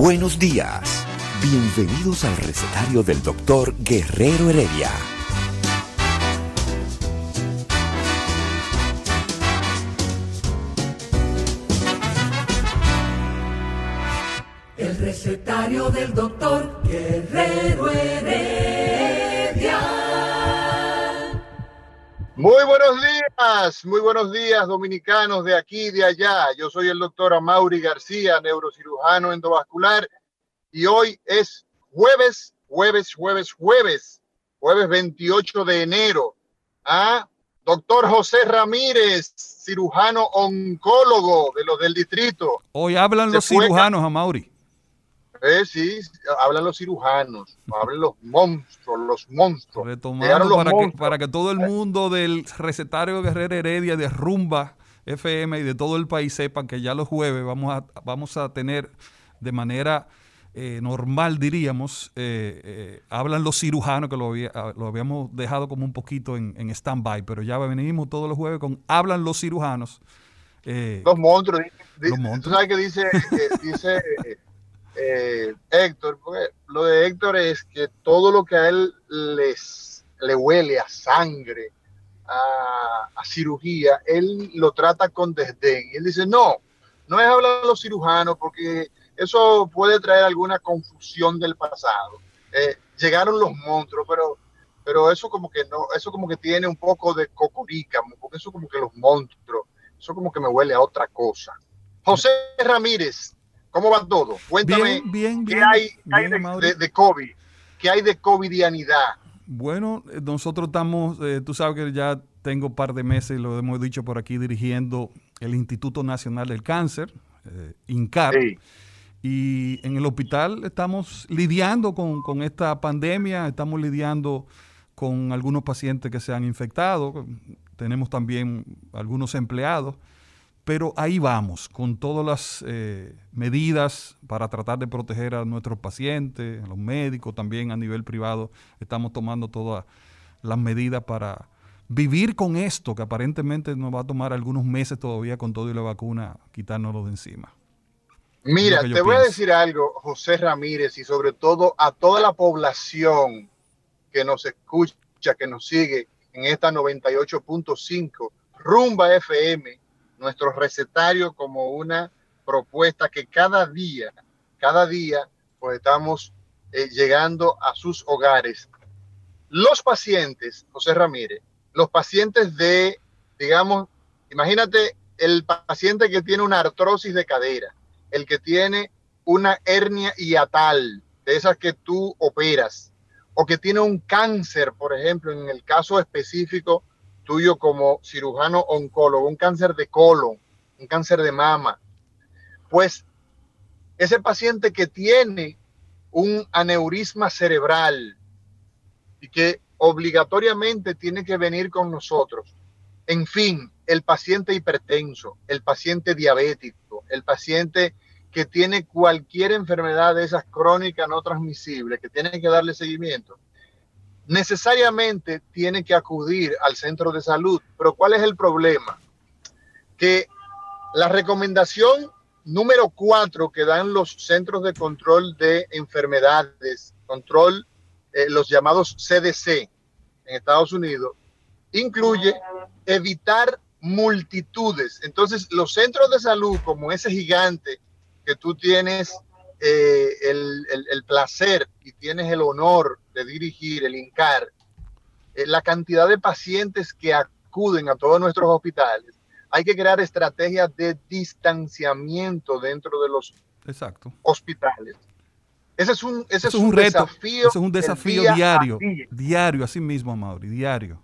Buenos días. Bienvenidos al recetario del doctor Guerrero Heredia. Días, muy buenos días dominicanos de aquí y de allá. Yo soy el doctor Amaury García, neurocirujano endovascular y hoy es jueves, jueves, jueves, jueves, jueves 28 de enero. Ah, doctor José Ramírez, cirujano oncólogo de los del distrito. Hoy hablan Se los cirujanos, Amauri. Eh, sí, hablan los cirujanos, hablan los monstruos, los monstruos. Llegaron Retomando los para que, para que todo el mundo del recetario Guerrero Heredia de Rumba FM y de todo el país sepan que ya los jueves vamos a, vamos a tener de manera eh, normal, diríamos, eh, eh, hablan los cirujanos, que lo, había- lo habíamos dejado como un poquito en, en stand-by, pero ya venimos todos los jueves con hablan los cirujanos. eh, Los monstruos. Los ¿Tú monstruos. sabes que dice, dice eh, Héctor? Porque lo de Héctor es que todo lo que a él les, le huele a sangre, a, a cirugía, él lo trata con desdén. Y él dice, no, no es hablar de los cirujanos porque eso puede traer alguna confusión del pasado. Eh, llegaron los monstruos, pero, pero eso como que no, eso como que tiene un poco de cocorícamo, porque eso como que los monstruos, eso como que me huele a otra cosa. José Ramírez, ¿cómo va todo? Cuéntame, bien, bien, ¿qué bien. hay, qué hay de, Amaury. de- de COVID? ¿Qué hay de covidianidad? Bueno, eh, nosotros estamos, eh, tú sabes que ya tengo un par de meses, lo hemos dicho por aquí, dirigiendo el Instituto Nacional del Cáncer, eh, INCAR, Sí. y en el hospital estamos lidiando con, con esta pandemia, estamos lidiando con algunos pacientes que se han infectado, tenemos también algunos empleados, pero ahí vamos, con todas las eh, medidas para tratar de proteger a nuestros pacientes, a los médicos, también a nivel privado, estamos tomando todas las medidas para vivir con esto, que aparentemente nos va a tomar algunos meses todavía con todo y la vacuna, quitárnoslo de encima. Mira, te voy a decir algo, José Ramírez, y sobre todo a toda la población que nos escucha, que nos sigue en esta 98.5 Rumba FM, nuestro recetario como una propuesta que cada día, cada día, pues estamos eh, llegando a sus hogares. Los pacientes, José Ramírez, los pacientes de, digamos, imagínate el paciente que tiene una artrosis de cadera, el que tiene una hernia hiatal, de esas que tú operas, o que tiene un cáncer, por ejemplo, en el caso específico tuyo como cirujano oncólogo, un cáncer de colon, un cáncer de mama, pues ese paciente que tiene un aneurisma cerebral y que obligatoriamente tiene que venir con nosotros. En fin, el paciente hipertenso, el paciente diabético, el paciente que tiene cualquier enfermedad de esas crónicas no transmisibles, que tiene que darle seguimiento, necesariamente tiene que acudir al centro de salud. Pero ¿cuál es el problema? Que la recomendación número cuatro que dan los centros de control de enfermedades, control, eh, los llamados CDC en Estados Unidos, incluye evitar multitudes. Entonces, los centros de salud, como ese gigante que tú tienes eh, el, el- el placer y tienes el honor de dirigir, el INCAR, eh, la cantidad de pacientes que acuden a todos nuestros hospitales, hay que crear estrategias de distanciamiento dentro de los Exacto. hospitales. Ese es un, ese es un reto, desafío. eso es un desafío día diario, día. diario, así mismo, Mauri, diario.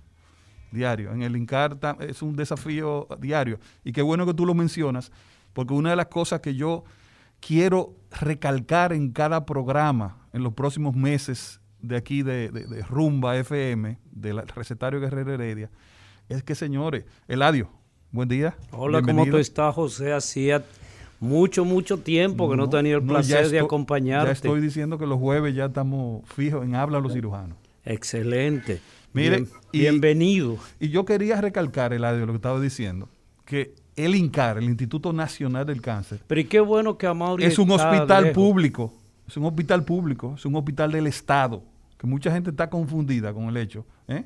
diario. En el INCAR es un desafío diario. Y qué bueno que tú lo mencionas, porque una de las cosas que yo quiero recalcar en cada programa en los próximos meses de aquí de, Rumba FM, del recetario Guerrero Heredia, es que señores, Eladio, buen día. Hola, ¿cómo tú estás, José? Hacía mucho, mucho tiempo que no, tenía el placer de acompañarte. Ya estoy diciendo que los jueves ya estamos fijos en Habla los cirujanos. Excelente. Mire, bienvenido. Y yo quería recalcar, Eladio, lo que estaba diciendo, que el INCAR, el Instituto Nacional del Cáncer. Pero y qué bueno que Amaury Es un hospital público, es un hospital público, es un hospital del Estado, que mucha gente está confundida con el hecho. ¿eh?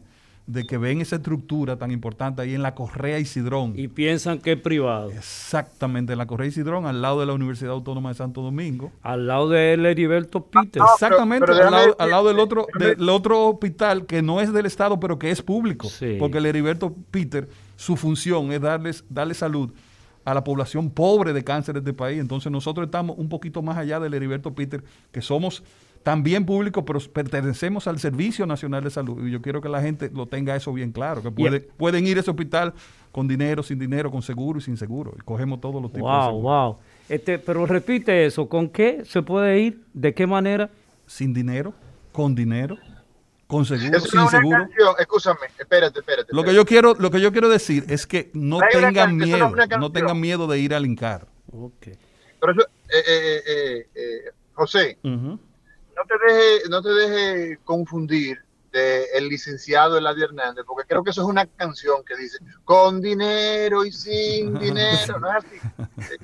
de que ven esa estructura tan importante ahí en la Correa Isidrón. Y piensan que es privado. Exactamente, en la Correa Isidrón, al lado de la Universidad Autónoma de Santo Domingo. Al lado de Heriberto Peter. Exactamente, al, lado, del otro, del otro hospital que no es del Estado, pero que es público. Porque el Heriberto Peter, su función es darles, darle salud a la población pobre de cáncer de este país. Entonces nosotros estamos un poquito más allá del Heriberto Peter, que somos también público, pero pertenecemos al Servicio Nacional de Salud. Y yo quiero que la gente lo tenga eso bien claro, que puede, pueden ir a ese hospital con dinero, sin dinero, con seguro y sin seguro. Y cogemos todos los tipos wow, de seguro. Wow, este, pero repite eso, ¿con qué se puede ir? ¿De qué manera? Sin dinero, con dinero, con seguro, sin seguro. escúchame, espérate, espérate, Lo que yo quiero, lo que yo quiero decir es que no tengan miedo, no tengan miedo de ir al INCAR. Okay. Pero eso, eh, eh, eh, eh José, no te deje, no te deje confundir de el licenciado Eladio Hernández, porque creo que eso es una canción que dice con dinero y sin dinero, ¿no es así?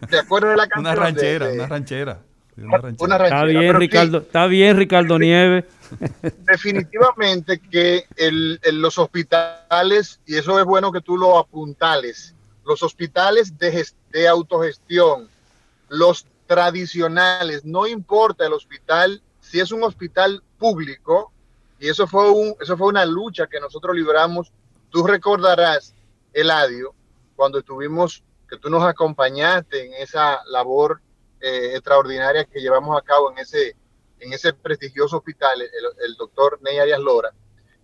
¿Te acuerdas de la canción? Una ranchera, una ranchera. Una ranchera. Está bien, Ricardo, está bien, Ricardo Nieves. Definitivamente que el, los hospitales, y eso es bueno que tú lo apuntales, los hospitales de, de autogestión, los tradicionales, no importa el hospital, si es un hospital público, y eso fue, un, eso fue una lucha que nosotros libramos, tú recordarás, Eladio, cuando estuvimos, que tú nos acompañaste en esa labor eh, extraordinaria que llevamos a cabo en ese, en ese prestigioso hospital, el, doctor Ney Arias Lora,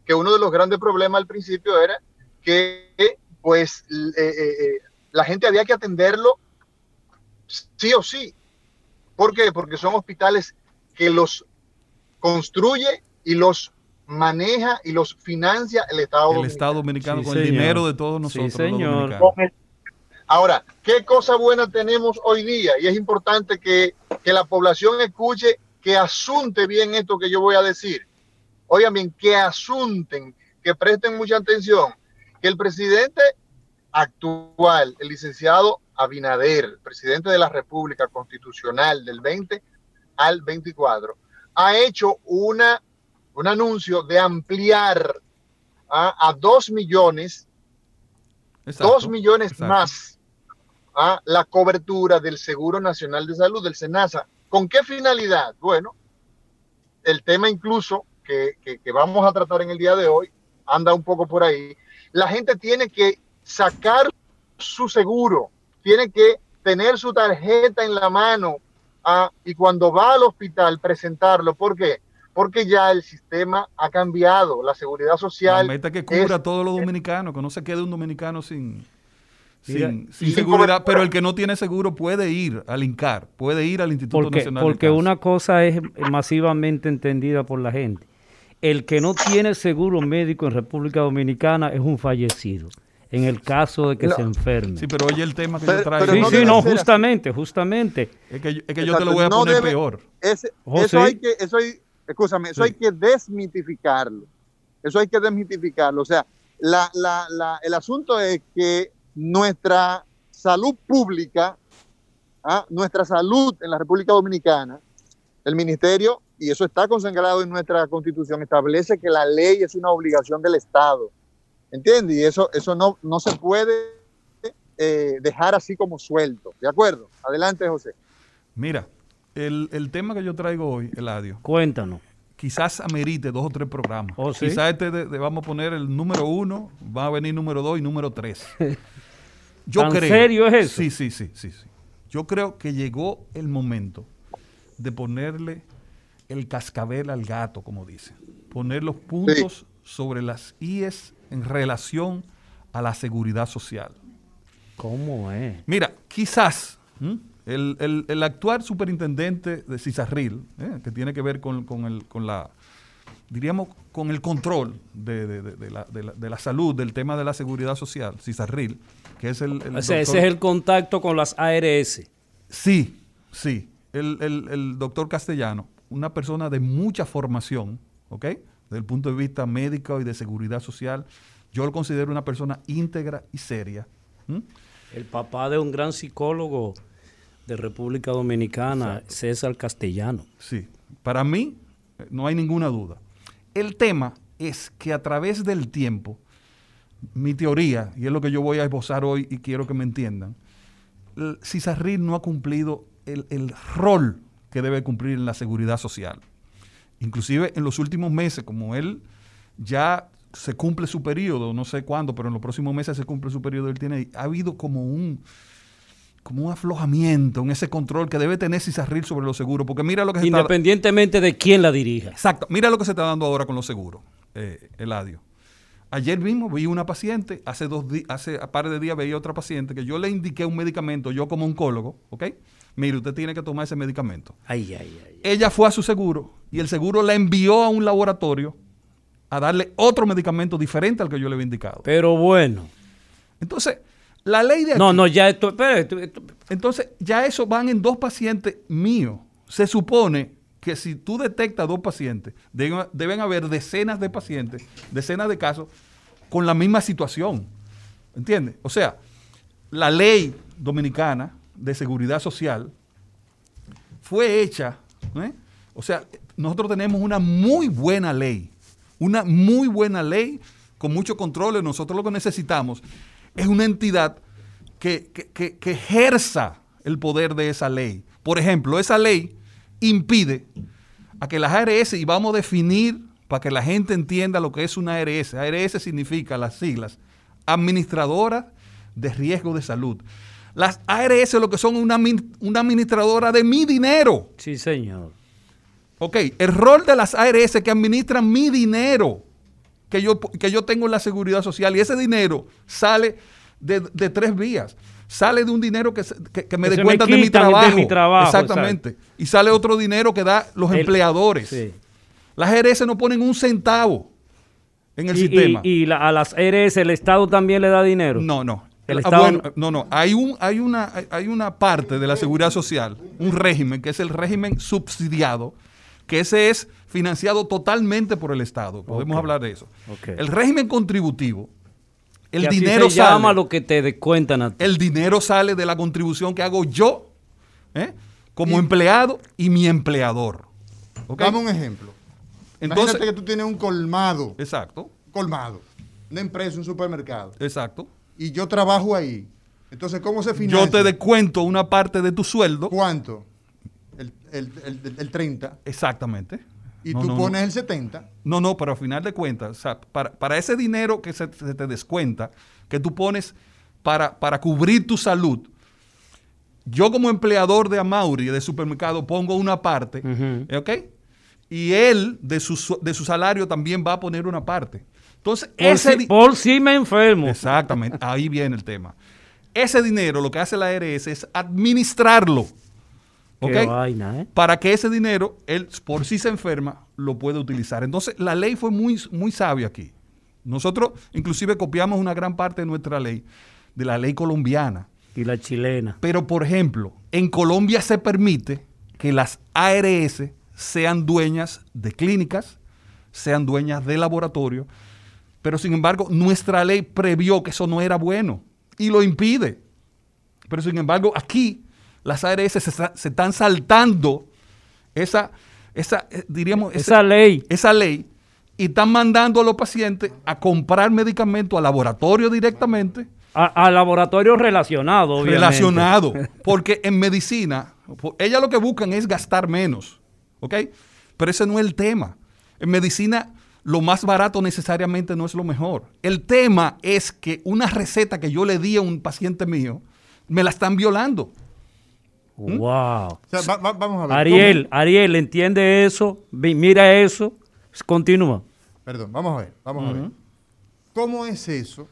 que uno de los grandes problemas al principio era que pues eh, eh, la gente había que atenderlo sí o sí, ¿Por qué? Porque son hospitales que los construye y los maneja y los financia el Estado Dominicano. El Estado Dominicano con el dinero de todos nosotros. señor. Ahora, ¿qué cosa buena tenemos hoy día? Y es importante que, que, la población escuche, que asunte bien esto que yo voy a decir. Oigan bien, que asunten, que presten mucha atención. Que el presidente actual, el licenciado Abinader, presidente de la República Constitucional del 20 al 24, ha hecho una, un anuncio de ampliar a, dos millones, dos millones más a la cobertura del Seguro Nacional de Salud, del SENASA. ¿Con qué finalidad? Bueno, el tema incluso que, que vamos a tratar en el día de hoy anda un poco por ahí. La gente tiene que sacar su seguro tiene que tener su tarjeta en la mano ah, y cuando va al hospital presentarlo. ¿Por qué? Porque ya el sistema ha cambiado, la seguridad social. La meta que cubra a todos los dominicanos, que no se quede un dominicano sin, sin, seguridad, pero el que no tiene seguro puede ir al INCAR, puede ir al Instituto porque, Nacional Porque una cosa es masivamente entendida por la gente. El que no tiene seguro médico en República Dominicana es un fallecido en el caso de que se enferme. Sí, pero oye el tema que yo traigo. sí, sí, no, justamente, justamente. Es que, es que yo te lo voy a poner peor. eso hay que, eso hay, escúchame, eso hay que desmitificarlo. Eso hay que desmitificarlo. O sea, la, la, la, el asunto es que nuestra salud pública, ¿ah? nuestra salud en la República Dominicana, el ministerio, y eso está consagrado en nuestra constitución, establece que la ley es una obligación del Estado ¿Entiendes? Y eso, eso no, no se puede eh, dejar así como suelto. ¿De acuerdo? Adelante, José. Mira, el, tema que yo traigo hoy, Eladio. Cuéntanos. Quizás amerite dos o tres programas. ¿Oh, quizás este vamos a poner el número uno, va a venir número dos y número tres. Yo ¿En serio es eso? Sí, sí, sí, sí, sí. Yo creo que llegó el momento de ponerle el cascabel al gato, como dicen. Poner los puntos sobre las IES en relación a la seguridad social. ¿Cómo es? Mira, quizás el, el- el actual superintendente de Cisarril, ¿eh? que tiene que ver con, con el, con la, diríamos, con el control de, de- de- de la, de la- de la salud, del tema de la seguridad social, Cisarril, que es el... el O sea, ese es el contacto con las ARS. Sí, sí. El, el- el doctor Castellano, una persona de mucha formación, ¿ok? Desde el punto de vista médico y de seguridad social, yo lo considero una persona íntegra y seria. El papá de un gran psicólogo de República Dominicana, César Castellano. Sí, para mí eh, no hay ninguna duda. El tema es que a través del tiempo, mi teoría, y es lo que yo voy a esbozar hoy y quiero que me entiendan, el Cisarril no ha cumplido el, el rol que debe cumplir en la seguridad social. Inclusive en los últimos meses, como él ya se cumple su periodo, no sé cuándo, pero en los próximos meses se cumple su periodo, él tiene, ha habido como un, como un aflojamiento en ese control que debe tener Cisarril sobre los seguros, porque mira lo que se está Independientemente de quién la dirija. Exacto. Mira lo que se está dando ahora con los seguros, eh, Eladio. Ayer mismo vi una paciente, hace dos di- hace un par de días veía otra paciente que yo le indiqué un medicamento, yo como oncólogo, ¿ok? Mire, usted tiene que tomar ese medicamento. Ay, ay, ay. Ella fue a su seguro y el seguro la envió a un laboratorio a darle otro medicamento diferente al que yo le había indicado. Pero bueno. Entonces, la ley de No, aquí- no, ya esto. esto- esto- entonces, ya eso van en dos pacientes míos. Se supone que si tú detectas dos pacientes, deben, haber decenas de pacientes, decenas de casos con la misma situación. ¿Entiendes? O sea, la ley dominicana de seguridad social fue hecha, o sea, nosotros tenemos una muy buena ley, una muy buena ley con muchos controles. Nosotros lo que necesitamos es una entidad que- que- que ejerza el poder de esa ley. Por ejemplo, esa ley impide a que las ARS, y vamos a definir para que la gente entienda lo que es una ARS. ARS significa las siglas, Administradora de Riesgo de Salud. Las ARS lo que son una, admin- una administradora de mi dinero. Sí, señor. Ok, el rol de las ARS que administran mi dinero que yo, que yo tengo en la seguridad social y ese dinero sale de, de tres vías. Sale de un dinero que, se- que, que me descuentan de mi quitan de trabajo. mi trabajo, Exactamente. Y sale otro dinero que da los El- empleadores. Sí. Las ARS no ponen un centavo en el y, sistema. y- y la- a las ARS el Estado también le da dinero. No, no. El Ah, Estado bueno, no- no. Hay, un, hay, una, hay- una parte de la seguridad social, un régimen, que es el régimen subsidiado, que ese es financiado totalmente por el Estado. Podemos hablar de eso. El régimen contributivo, el Que así dinero se llama sale. lo que te descuentan a ti. El dinero sale de la contribución que hago yo, ¿eh? como empleado y mi empleador. ¿Ok? Dame un ejemplo. Entonces, Imagínate que tú tienes un colmado, exacto, colmado, una empresa, un supermercado, exacto. y yo trabajo ahí. Entonces, ¿cómo se financia? Yo te descuento una parte de tu sueldo. ¿Cuánto? El, el, el- el 30. Exactamente. Y No, tú no, no. pones el 70. No, no, pero al final de cuentas, o sea, para, para ese dinero que se, se te descuenta, que tú pones para, para cubrir tu salud, yo como empleador de Amauri, de supermercado, pongo una parte, Ujú. ¿ok? Y él, de su, de su salario, también va a poner una parte. Entonces, Por, ese... si, por si me enfermo. Exactamente, ahí viene el tema. Ese dinero, lo que hace la ARS es administrarlo, ¿eh? para que ese dinero, él por si se enferma, lo pueda utilizar. Entonces, la ley fue muy, muy sabia aquí. Nosotros, inclusive, copiamos una gran parte de nuestra ley, de la ley colombiana. Y la chilena. Pero, por ejemplo, en Colombia se permite que las ARS sean dueñas de clínicas, sean dueñas de laboratorios, pero sin embargo, nuestra ley previó que eso no era bueno y lo impide. Pero sin embargo, aquí las ARS se, están saltando esa, esa eh, diríamos, Esa ley. esa ley y están mandando a los pacientes a comprar medicamentos al laboratorio directamente A, a laboratorios relacionados, obviamente. relacionado. Porque en medicina, ellas lo que buscan es gastar menos. ¿Ok? Pero ese no es el tema. En medicina, lo más barato necesariamente no es lo mejor. El tema es que una receta que yo le di a un paciente mío, me la están violando. Wow. O sea, va- va- vamos a ver. Ariel, Ariel, ¿entiende eso? Mira eso. Continúa. ¿Cómo- perdón, vamos a ver, vamos a ver. ¿cómo es eso?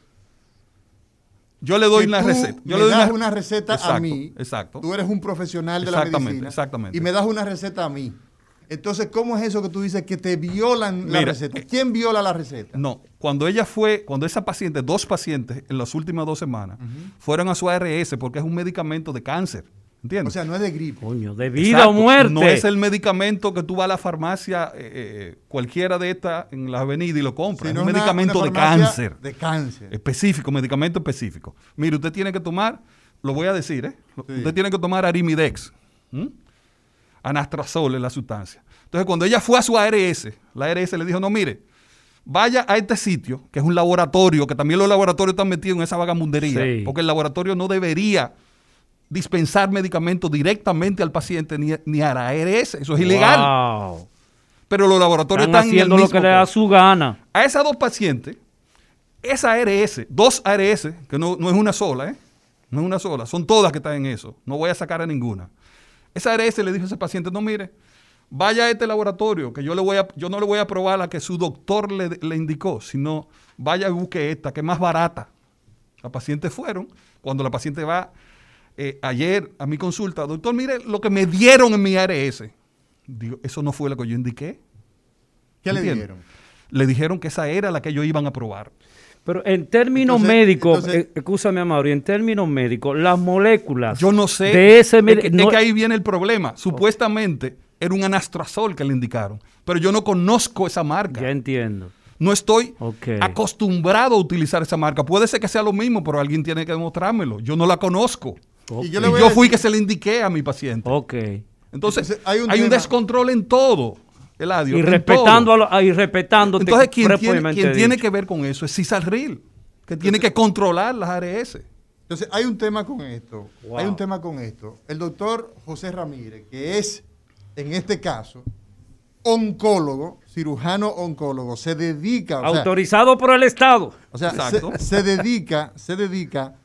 Yo le doy que una tú receta. Yo me le doy das una, receta a mí. Exacto. Tú eres un profesional de la medicina. exactamente. Y me das una receta a mí. Entonces, ¿cómo es eso que tú dices que te violan la receta? eh, ¿Quién viola la receta? No, cuando ella fue, cuando esa paciente, dos pacientes en las últimas dos semanas, fueron a su ARS porque es un medicamento de cáncer. ¿Entiendes? O sea, no es de gripe. Coño, de vida Exacto. o muerte. No es el medicamento que tú vas a la farmacia, eh, eh, cualquiera de estas, en la avenida y lo compras. Sino es un una- medicamento una de cáncer. De cáncer. Específico, medicamento específico. Mire, usted tiene que tomar, lo voy a decir, ¿eh? Sí. Usted tiene que tomar Arimidex. ¿m? Anastrazol es la sustancia. Entonces, cuando ella fue a su ARS, la ARS le dijo, no, mire, vaya a este sitio, que es un laboratorio, que también los laboratorios están metidos en esa vagamundería, Sí. porque el laboratorio no debería dispensar medicamentos directamente al paciente ni, ni a la ARS, eso es ilegal. Wow. Pero los laboratorios Están están en el haciendo lo que le da su gana. A esas dos pacientes, esa ARS, dos ARS, que no, no es una sola, ¿eh? No es una sola, son todas que están en eso. No voy a sacar a ninguna. Esa ARS le dijo a ese paciente, no mire, vaya a este laboratorio, que yo, le voy a, yo no le voy a probar la que su doctor le, le indicó, sino vaya y busque esta, que es más barata. Las pacientes fueron, cuando la paciente va eh, ayer a mi consulta, doctor, mire lo que me dieron en mi ARS. Digo, eso no fue lo que yo indiqué. ¿Qué le dieron? Le dijeron que esa era la que ellos iban a probar. Pero en términos Entonces- médicos, entonces- eh, escúchame, Amaury, en términos médicos, las moléculas Yo no sé. de ese es, que, es que ahí viene el problema. Supuestamente era un anastrazol que le indicaron, pero yo no conozco esa marca. Ya entiendo. No estoy acostumbrado a utilizar esa marca. Puede ser que sea lo mismo, pero alguien tiene que demostrármelo. Yo no la conozco. Y yo le voy fui decir- que se le indiqué a mi paciente. Ok. Entonces, Entonces, hay hay un un, tema- descontrol en todo, Eladio. Y respetando, todo. a lo- ah, y respetándote. Entonces, quien, tiene, quien tiene que ver con eso es Cisarril, que tiene que controlar las ARS. Entonces, hay un tema con esto. Wow. Hay un tema con esto. El doctor José Ramírez, que es, en este caso, oncólogo, cirujano oncólogo, se dedica. o sea, Autorizado por el Estado. O sea, Exacto. se, se dedica, se dedica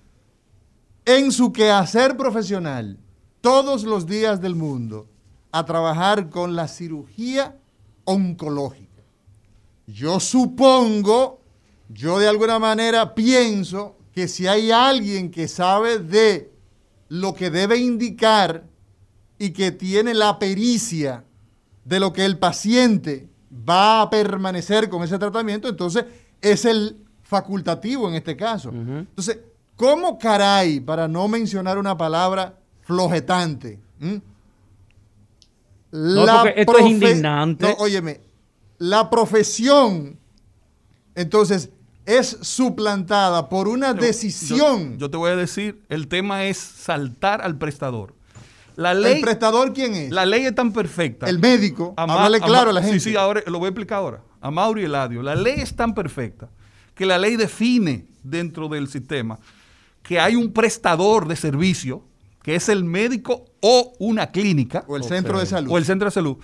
en su quehacer profesional todos los días del mundo a trabajar con la cirugía oncológica. Yo supongo, yo de alguna manera pienso que si hay alguien que sabe de lo que debe indicar y que tiene la pericia de lo que el paciente va a permanecer con ese tratamiento, entonces es el facultativo en este caso. Entonces, ¿cómo caray, para no mencionar una palabra flojetante? ¿m? No, porque esto es indignante. No, óyeme, la profesión, entonces, es suplantada por una Yo- decisión. Yo, yo te voy a decir, el tema es saltar al prestador. La ¿El prestador quién es? la ley es tan perfecta. el médico. Ma- Háblale claro a la gente. Sí, sí, ahora lo voy a explicar ahora. A Mauro y Eladio. La ley es tan perfecta que la ley define dentro del sistema que hay un prestador de servicio, que es el médico o una clínica, O el centro de salud. o el centro de salud,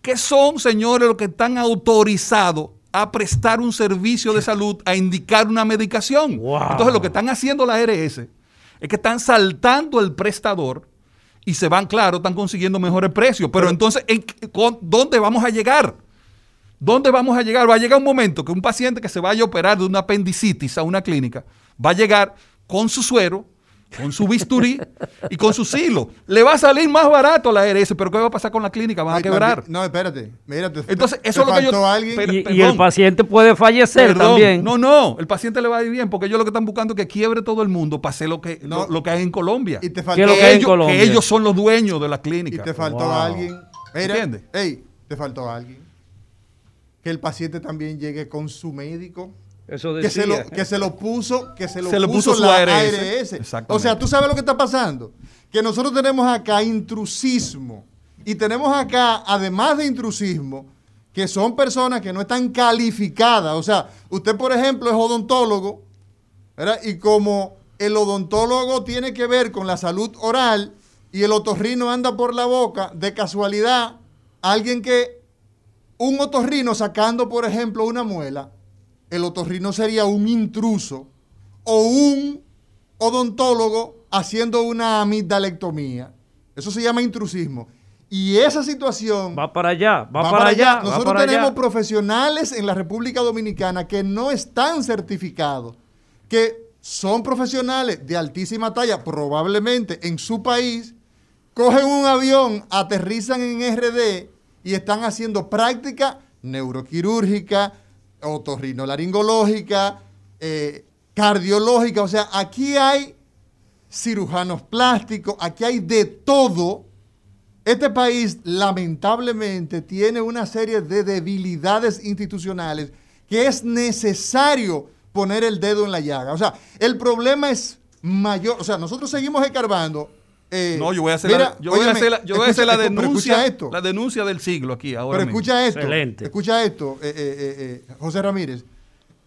que son, señores, los que están autorizados a prestar un servicio de salud, a indicar una medicación. Wow. Entonces, lo que están haciendo la ARS es que están saltando el prestador y se van, claro, están consiguiendo mejores precios. Pero, entonces, ¿en qué- con- ¿dónde vamos a llegar? ¿Dónde vamos a llegar? Va a llegar un momento que un paciente que se vaya a operar de una apendicitis a una clínica va a llegar con su suero, con su bisturí y con su silo. Le va a salir más barato a la ARS, pero ¿qué va a pasar con la clínica? Van a quebrar. No, espérate. Mira, te, Entonces, eso te es lo que yo- faltó alguien. pero- Y, y el paciente puede fallecer Perdón, también. No, no, el paciente le va a ir bien porque ellos lo que están buscando es que quiebre todo el mundo para hacer lo que, No. lo, lo que hay en Colombia. y te ¿Qué faltó, que, que ellos, Colombia? que ellos son los dueños de la y clínica. te faltó Wow. alguien. Mira, ¿Entiendes? ey, te faltó alguien. Que el paciente también llegue con su médico. Eso Que se, lo, que se lo puso, que se lo Se puso, la ARS. ARS. Exactamente. O sea, tú sabes lo que está pasando. Que nosotros tenemos acá intrusismo. Y tenemos acá, además de intrusismo, que son personas que no están calificadas. O sea, usted, por ejemplo, es odontólogo, ¿verdad? Y como el odontólogo tiene que ver con la salud oral y el otorrino anda por la boca, de casualidad, alguien que, un otorrino sacando, por ejemplo, una muela, el otorrino sería un intruso o un odontólogo haciendo una amigdalectomía. Eso se llama intrusismo. Y esa situación Va para allá, va, para, allá. Nosotros para tenemos allá. profesionales en la República Dominicana que no están certificados, que son profesionales de altísima talla, probablemente en su país, cogen un avión, aterrizan en RD y están haciendo práctica neuroquirúrgica, otorrinolaringológica, eh, cardiológica. O sea, aquí hay cirujanos plásticos, aquí hay de todo. Este país lamentablemente tiene una serie de debilidades institucionales que es necesario poner el dedo en la llaga. O sea, el problema es mayor. O sea, nosotros seguimos escarbando. Eh, No, yo voy a hacer, mira, la, yo voy a óyeme, hacer la, yo voy a hacer la escucha- denuncia, esto. la denuncia del siglo aquí ahora Pero mismo. escucha esto. Excelente. Escucha esto, eh, eh, eh, eh, José Ramírez.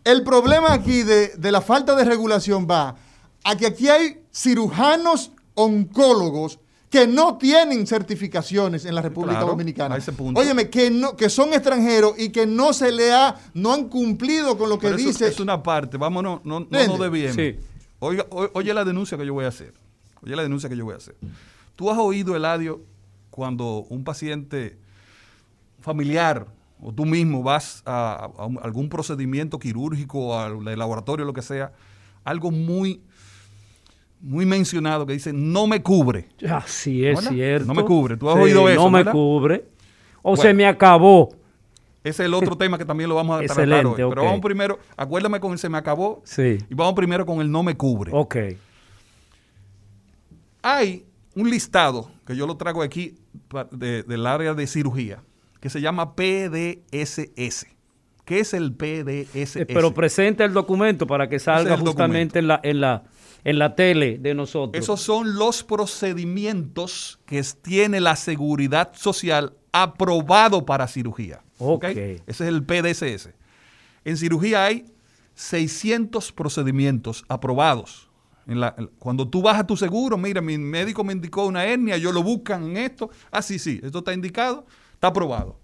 El problema aquí de, de la falta de regulación va a que aquí hay cirujanos oncólogos que no tienen certificaciones en la República Claro, Dominicana. a ese punto. Óyeme, que, no, que son extranjeros y que no se le ha, no han cumplido con lo que Pero eso dice. es una parte, vámonos, no, no ¿Entiende? nos desviemos. Sí. Oiga, o- oye la denuncia que yo voy a hacer. Oye la denuncia que yo voy a hacer. Tú has oído, Eladio, cuando un paciente familiar o tú mismo vas a, algún procedimiento quirúrgico, al laboratorio, lo que sea, algo muy, muy mencionado que dice, no me cubre. Así es cierto. No me cubre. ¿Tú has oído eso, No me verdad? cubre. O Bueno. se me acabó. Ese es el otro tema que también lo vamos a tratar Excelente, hoy. Pero vamos primero, acuérdame con el se me acabó Sí. y vamos primero con el no me cubre. Ok. Hay un listado que yo lo traigo aquí de- del área de cirugía que se llama PDSS. ¿Qué es el PDSS? Eh, Pero presenta el documento para que salga justamente en la, en, la, en la tele de nosotros. Esos son los procedimientos que tiene la seguridad social aprobado para cirugía. Ok. Ese es el PDSS. En cirugía hay 600 procedimientos aprobados. En la- cuando tú vas a tu seguro, mira, mi médico me indicó una hernia, yo lo buscan en esto. Ah, sí, sí, esto está indicado, está aprobado.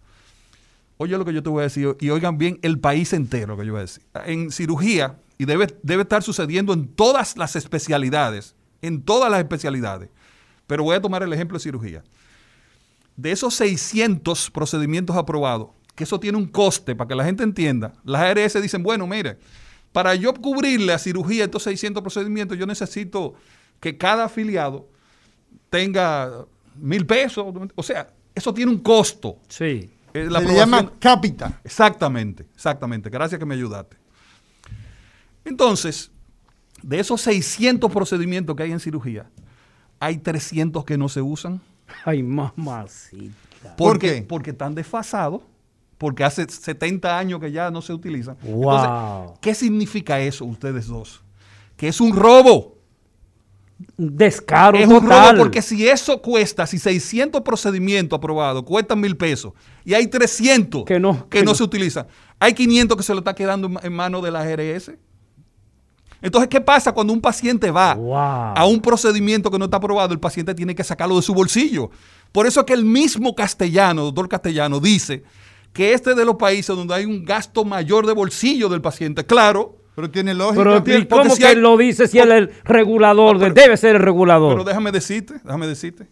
Oye lo que yo te voy a decir, y oigan bien el país entero que yo voy a decir. En cirugía, y debe, debe estar sucediendo en todas las especialidades, en todas las especialidades, pero voy a tomar el ejemplo de cirugía. De esos 600 procedimientos aprobados, que eso tiene un coste, para que la gente entienda, las ARS dicen, bueno, mire, para yo cubrirle a cirugía estos 600 procedimientos, yo necesito que cada afiliado tenga mil pesos, o sea, eso tiene un costo. Sí. Eh, la se llama cápita. Exactamente, exactamente. Gracias que me ayudaste. Entonces, de esos 600 procedimientos que hay en cirugía, hay 300 que no se usan. Ay, mamacita. ¿Por Porque, qué? Porque están desfasados, porque hace 70 años que ya no se utilizan. Wow. Entonces, ¿qué significa eso, ustedes dos? Que es un robo. Descaro es un robo porque si eso cuesta, si 600 procedimientos aprobados cuestan mil pesos y hay 300 Que no, que que no no. se utilizan, hay 500 que se lo está quedando en, en manos de la GRS. Entonces, ¿qué pasa cuando un paciente va Wow. a un procedimiento que no está aprobado? El paciente tiene que sacarlo de su bolsillo. Por eso es que el mismo castellano, doctor castellano, dice que este es de los países donde hay un gasto mayor de bolsillo del paciente. Claro, Pero tiene lógica. Pero ¿y ¿cómo si que hay- él lo dice si él es el regulador? de- debe ser el regulador. pero déjame decirte, déjame decirte.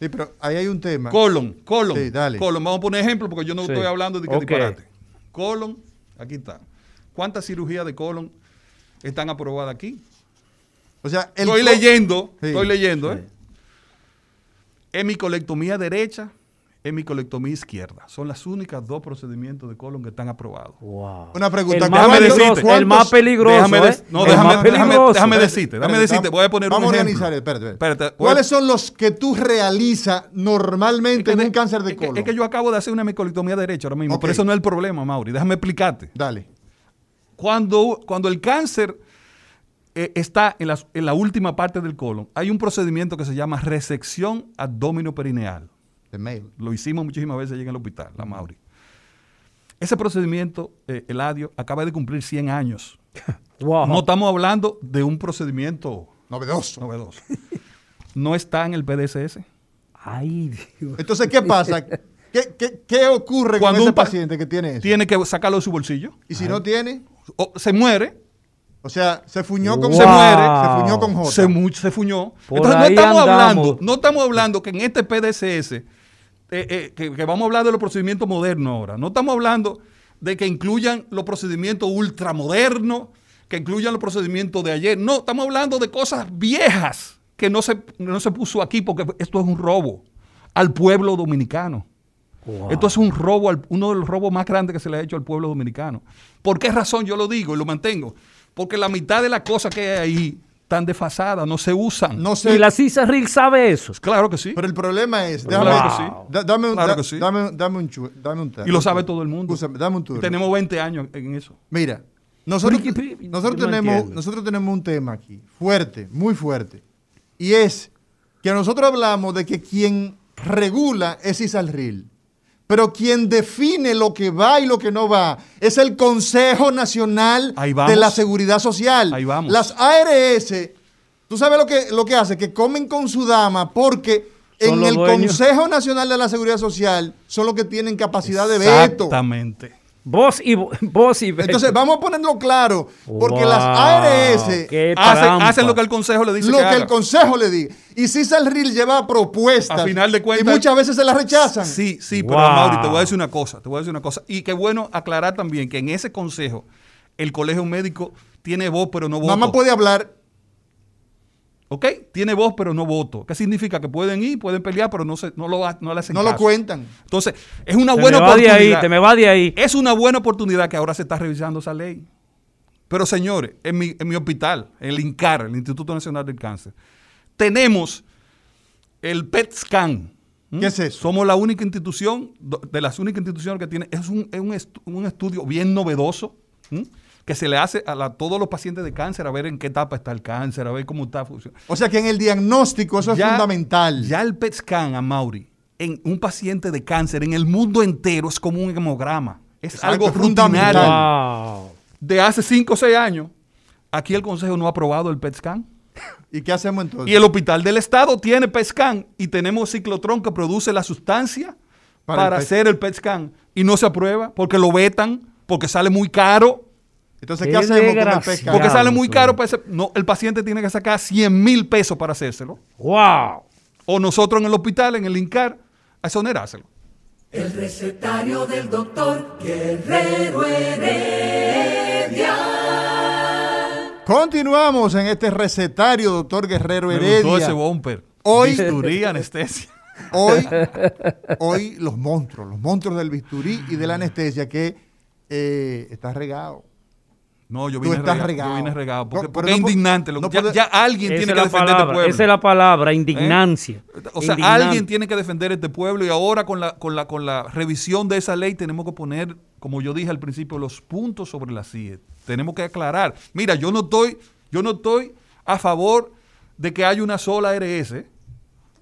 Sí, pero ahí hay un tema. Colon, colon. Sí, dale. Colon. Vamos a poner ejemplo porque yo no Sí. estoy hablando de que Ok. disparate. Colon, aquí está. ¿Cuántas cirugías de colon están aprobadas aquí? O sea, el estoy leyendo, Sí, estoy leyendo, sí. ¿eh? Hemicolectomía derecha, hemicolectomía izquierda. Son las únicas dos procedimientos de colon que están aprobados. Wow. Una pregunta, El déjame decirte. el más peligroso. Déjame ¿eh? no, El déjame- más déjame- peligroso. déjame Espérate, decirte, déjame decirte, voy a poner un Vamos a ejemplo. organizar, espérate, espérate. Espérate, a- ¿Cuáles son los que tú realizas normalmente Es que en un cáncer de es que- colon? Es que yo acabo de hacer una hemicolectomía derecha ahora mismo, pero eso no es el problema, Mauri. Déjame explicarte. Dale. Cuando, cuando el cáncer eh, está en, las- en la última parte del colon, hay un procedimiento que se llama resección abdominoperineal. Mail. Lo hicimos muchísimas veces allí en el hospital, la Mauri. Ese procedimiento, eh, Eladio, acaba de cumplir 100 años. Wow. No estamos hablando de un procedimiento Novedoso. novedoso. No está en el PDSS. Ay, Dios. Entonces, ¿qué pasa? ¿Qué, qué, qué ocurre Cuando con ese un pa- paciente que tiene eso? Tiene que sacarlo de su bolsillo. Y si no tiene, O se muere, o sea, se fuñó con Wow. Se muere, se fuñó con J. se, mu- se fuñó. Por Entonces no estamos andamos. hablando, no estamos hablando que en este PDSS eh, eh, que, que vamos a hablar de los procedimientos modernos ahora. No estamos hablando de que incluyan los procedimientos ultramodernos, que incluyan los procedimientos de ayer. No, estamos hablando de cosas viejas que no se, no se puso aquí porque esto es un robo al pueblo dominicano. Esto es un robo, al- uno de los robos más grandes que se le ha hecho al pueblo dominicano. ¿Por qué razón yo lo digo y lo mantengo? Porque la mitad de las cosas que hay ahí están desfasadas, no se usan. No sé. Y la CISA RIL sabe eso. Claro que sí. Pero el problema es. Claro déjame- que sí. da- dame, un, Claro da- que sí. dame, dame un chu- dame un Y lo sabe todo el mundo. Escúchame, dame un turno. Tenemos 20 años en eso. Mira, nosotros, Pero, ¿qué- qué- nosotros, yo no tenemos, entiendo. nosotros tenemos un tema aquí, fuerte, muy fuerte. Y es que nosotros hablamos de que quien regula es Isalril. Pero quien define lo que va y lo que no va es el Consejo Nacional de la Seguridad Social. Ahí vamos. Las ARS, tú sabes lo que, lo que hace, que comen con su dama porque en el dueños. Consejo Nacional de la Seguridad Social son los que tienen capacidad de veto. Exactamente. Vos y vos y. Entonces, vamos a ponerlo claro, porque Wow, las ARS Hacen, lo que el consejo le dice lo que, el consejo le diga. Y si Salril lleva propuestas, A final de cuentas- y muchas veces se las rechazan. Sí, sí, Wow. pero Mauri, te voy a decir una cosa, te voy a decir una cosa. Y qué bueno aclarar también que en ese consejo el colegio médico tiene voz pero no voto. Mamá puede hablar. ¿Ok? Tiene voz pero no voto. ¿Qué significa? Que pueden ir, pueden pelear, pero no, se, no, lo, no le hacen No lo cuentan. Entonces, es una te buena me va de oportunidad. ahí, te me va de ahí. Es una buena oportunidad que ahora se está revisando esa ley. Pero señores, en mi, en mi hospital, el INCAR, el Instituto Nacional del Cáncer, tenemos el PET scan. ¿Mm? ¿Qué es eso? Somos la única institución, de las únicas instituciones que tiene, es un, es un, estu- un estudio bien novedoso, ¿m? Que se le hace a la- todos los pacientes de cáncer, a ver en qué etapa está el cáncer, a ver cómo está funcionando. O sea que en el diagnóstico eso es fundamental. Ya el PET scan a Mauri, en un paciente de cáncer en el mundo entero es como un hemograma. Es Exacto, algo fundamental. rutinario. Wow. De hace 5 o 6 años, aquí el Consejo no ha aprobado el PET scan. ¿Y qué hacemos entonces? Y el Hospital del Estado tiene PET scan y tenemos ciclotrón que produce la sustancia Para para, el PET. hacer el PET scan. Y no se aprueba porque lo vetan, porque sale muy caro. Entonces, Qué ¿qué hacemos con el pescado? Porque sale muy caro. para ese- no, el paciente tiene que sacar 100 mil pesos para hacérselo. Wow. O nosotros en el hospital, en el INCAR, a exonerárselo. El recetario del doctor Guerrero Heredia. Continuamos en este recetario, doctor Guerrero Me gustó ese Heredia. bumper. Hoy- Bisturí, anestesia. Hoy, hoy los monstruos, los monstruos del bisturí y de la anestesia que eh, está regado. No, yo Tú vine estás regado. regado. Yo vine regado. Porque, No, pero porque no es indignante. lo- no ya, alguien tiene que defender este pueblo. esa es la palabra, indignancia. O sea, Indignante. alguien tiene que defender este pueblo y ahora con la, con, la, con la revisión de esa ley tenemos que poner, como yo dije al principio, los puntos sobre la CIE. Tenemos que aclarar. Mira, yo no estoy, yo no estoy a favor de que haya una sola ARS.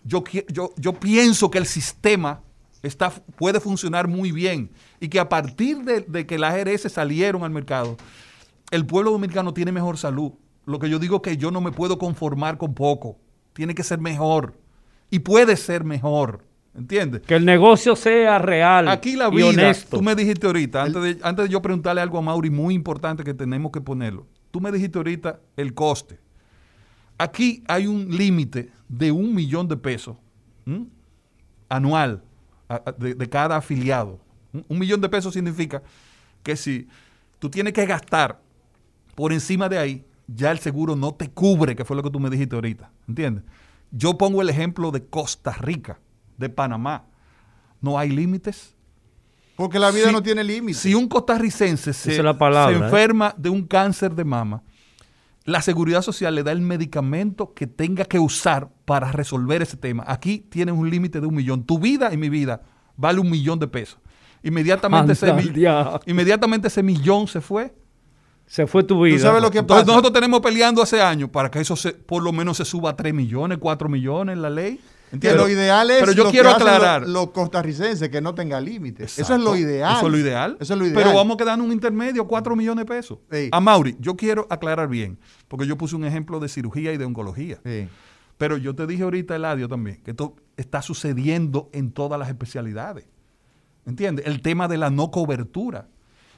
Yo, yo, yo pienso que el sistema está, puede funcionar muy bien y que a partir de, de que las ARS salieron al mercado, el pueblo dominicano tiene mejor salud. Lo que yo digo es que yo no me puedo conformar con poco. Tiene que ser mejor. Y puede ser mejor. ¿Entiendes? Que el negocio sea real Aquí la y vida, honesto. tú me dijiste ahorita, antes de, antes de yo preguntarle algo a Mauri muy importante que tenemos que ponerlo. Tú me dijiste ahorita el coste. Aquí hay un límite de un millón de pesos ¿m? anual a- de, de cada afiliado. Un millón de pesos significa que si tú tienes que gastar por encima de ahí, ya el seguro no te cubre, que fue lo que tú me dijiste ahorita. ¿Entiendes? Yo pongo el ejemplo de Costa Rica, de Panamá. No hay límites. Porque la vida Si- no tiene límites. Si un costarricense se, es la palabra, se ¿eh? enferma de un cáncer de mama, la seguridad social le da el medicamento que tenga que usar para resolver ese tema. Aquí tienes un límite de un millón. Tu vida y mi vida vale un millón de pesos. Inmediatamente, ese, inmediatamente ese millón se fue. Se fue tu vida. ¿Tú sabes lo que Entonces pasa? nosotros tenemos peleando hace años para que eso se, por lo menos se suba a 3 millones, 4 millones la ley. Que ¿Entiendes? lo ideal es Pero yo lo quiero que aclarar. Los, los costarricenses que no tenga límites. Eso es lo ideal. Eso es lo ideal. Eso es lo ideal. Pero vamos a quedar un intermedio, 4 millones de pesos. Sí. A Mauri, yo quiero aclarar bien, porque yo puse un ejemplo de cirugía y de oncología. Sí. Pero yo te dije ahorita, Eladio, también, que esto está sucediendo en todas las especialidades. ¿Entiendes? El tema de la no cobertura.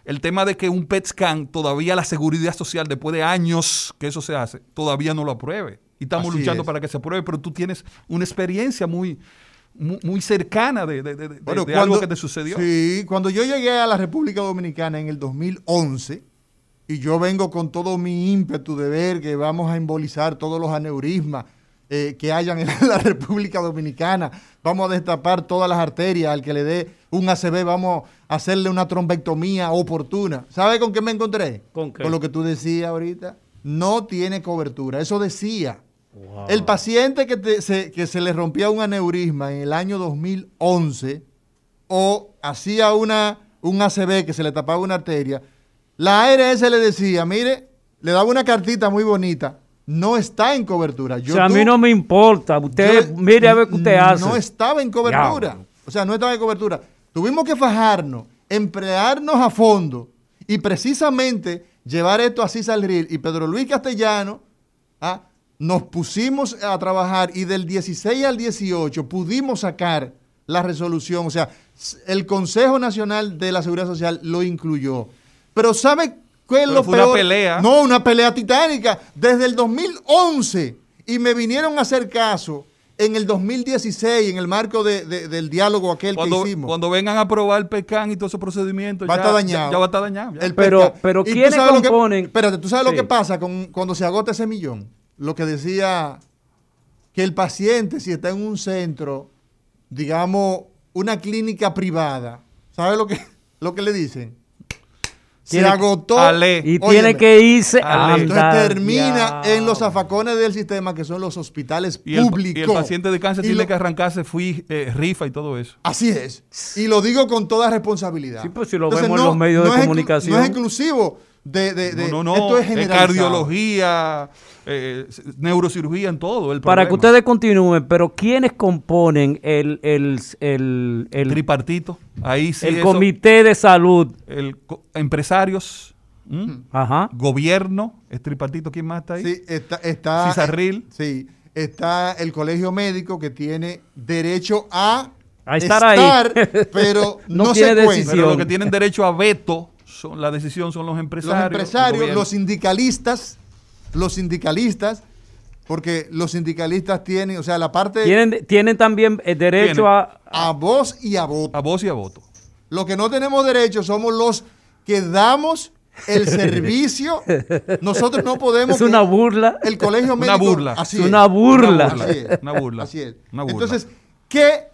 El tema de que un PET scan, todavía la seguridad social, después de años que eso se hace, todavía no lo apruebe. Y estamos Así luchando es. para que se apruebe, pero tú tienes una experiencia muy, mu- muy cercana de, de- de- de- Bueno, de cuando- algo que te sucedió. Sí, cuando yo llegué a la República Dominicana en el 2011, y yo vengo con todo mi ímpetu de ver que vamos a embolizar todos los aneurismas eh, que hayan en la República Dominicana, vamos a destapar todas las arterias, al que le dé un ACV vamos hacerle una trombectomía oportuna. ¿Sabe con qué me encontré? ¿Con qué? lo que tú decías ahorita. No tiene cobertura, eso decía. El paciente que, te- se, que se le rompía un aneurisma en el año 2011 o hacía una, un ACV que se le tapaba una arteria, la ARS le decía, mire, le daba una cartita muy bonita, no está en cobertura. O Yo sea, a mí no me importa. Usted, yo- mire a ver qué usted hace. No estaba en cobertura. O sea, no estaba en cobertura. Tuvimos que fajarnos, emplearnos a fondo y precisamente llevar esto a Cisalril y Pedro Luis Castellano, ¿ah? nos pusimos a trabajar y del 16 al 18 pudimos sacar la resolución. O sea, el Consejo Nacional de la Seguridad Social lo incluyó. Pero ¿sabe qué es Pero lo fue una peor? pelea. No, una pelea titánica. Desde el 2011 y me vinieron a hacer caso en el 2016 en el marco de- de- del diálogo aquel cuando, que hicimos. cuando vengan a aprobar el PECAN y todos esos procedimientos, Va a ya, estar dañado. Ya, ya va a estar dañado. ya. El Pero- pero ¿Y tú ¿quiénes sabes lo que- componen? espérate, ¿tú sabes lo que pasa con, cuando se agota ese millón? Lo que decía que el paciente, si está en un centro, digamos, una clínica privada, ¿sabe lo que, lo que le dicen? Se agotó. Ale. Y Óyeme, tiene que irse a Ale. Entonces andar. termina Ya. en los zafacones del sistema, que son los hospitales y, el, públicos. y el paciente de cáncer Y tiene lo- que arrancarse fui, eh, rifa y todo eso. Así es. Y lo digo con toda responsabilidad. Sí, pues si lo vemos en los medios de comunicación. No es exclusivo de, de- de- no, no, no. esto es generalizado. cardiología, eh, neurocirugía, en todo. El Para que ustedes continúen, pero ¿quiénes componen el, el, el, el, Tripartito. Ahí sí. el eso- comité de salud? el co- empresarios, ¿m? Ajá. gobierno, es tripartito. ¿Quién más está ahí? Sí, está, está, Cisarril. sí, está el colegio médico que tiene derecho a, A estar ahí. pero No no, tiene se decisión. Pero los que tienen derecho a veto, son, la decisión son los Los empresarios. empresarios, el gobierno. los sindicalistas, los sindicalistas, porque los sindicalistas tienen, o sea, la parte Tienen, tienen también eh, derecho Tienen. a... a voz y a voto. a voz y a voto. Lo que no tenemos derecho somos los que damos el servicio. Nosotros no podemos. Es una que- burla. El colegio Una médico. burla. Así Es es. una burla. Así es. Una burla. Así es. Una burla. Entonces, ¿qué,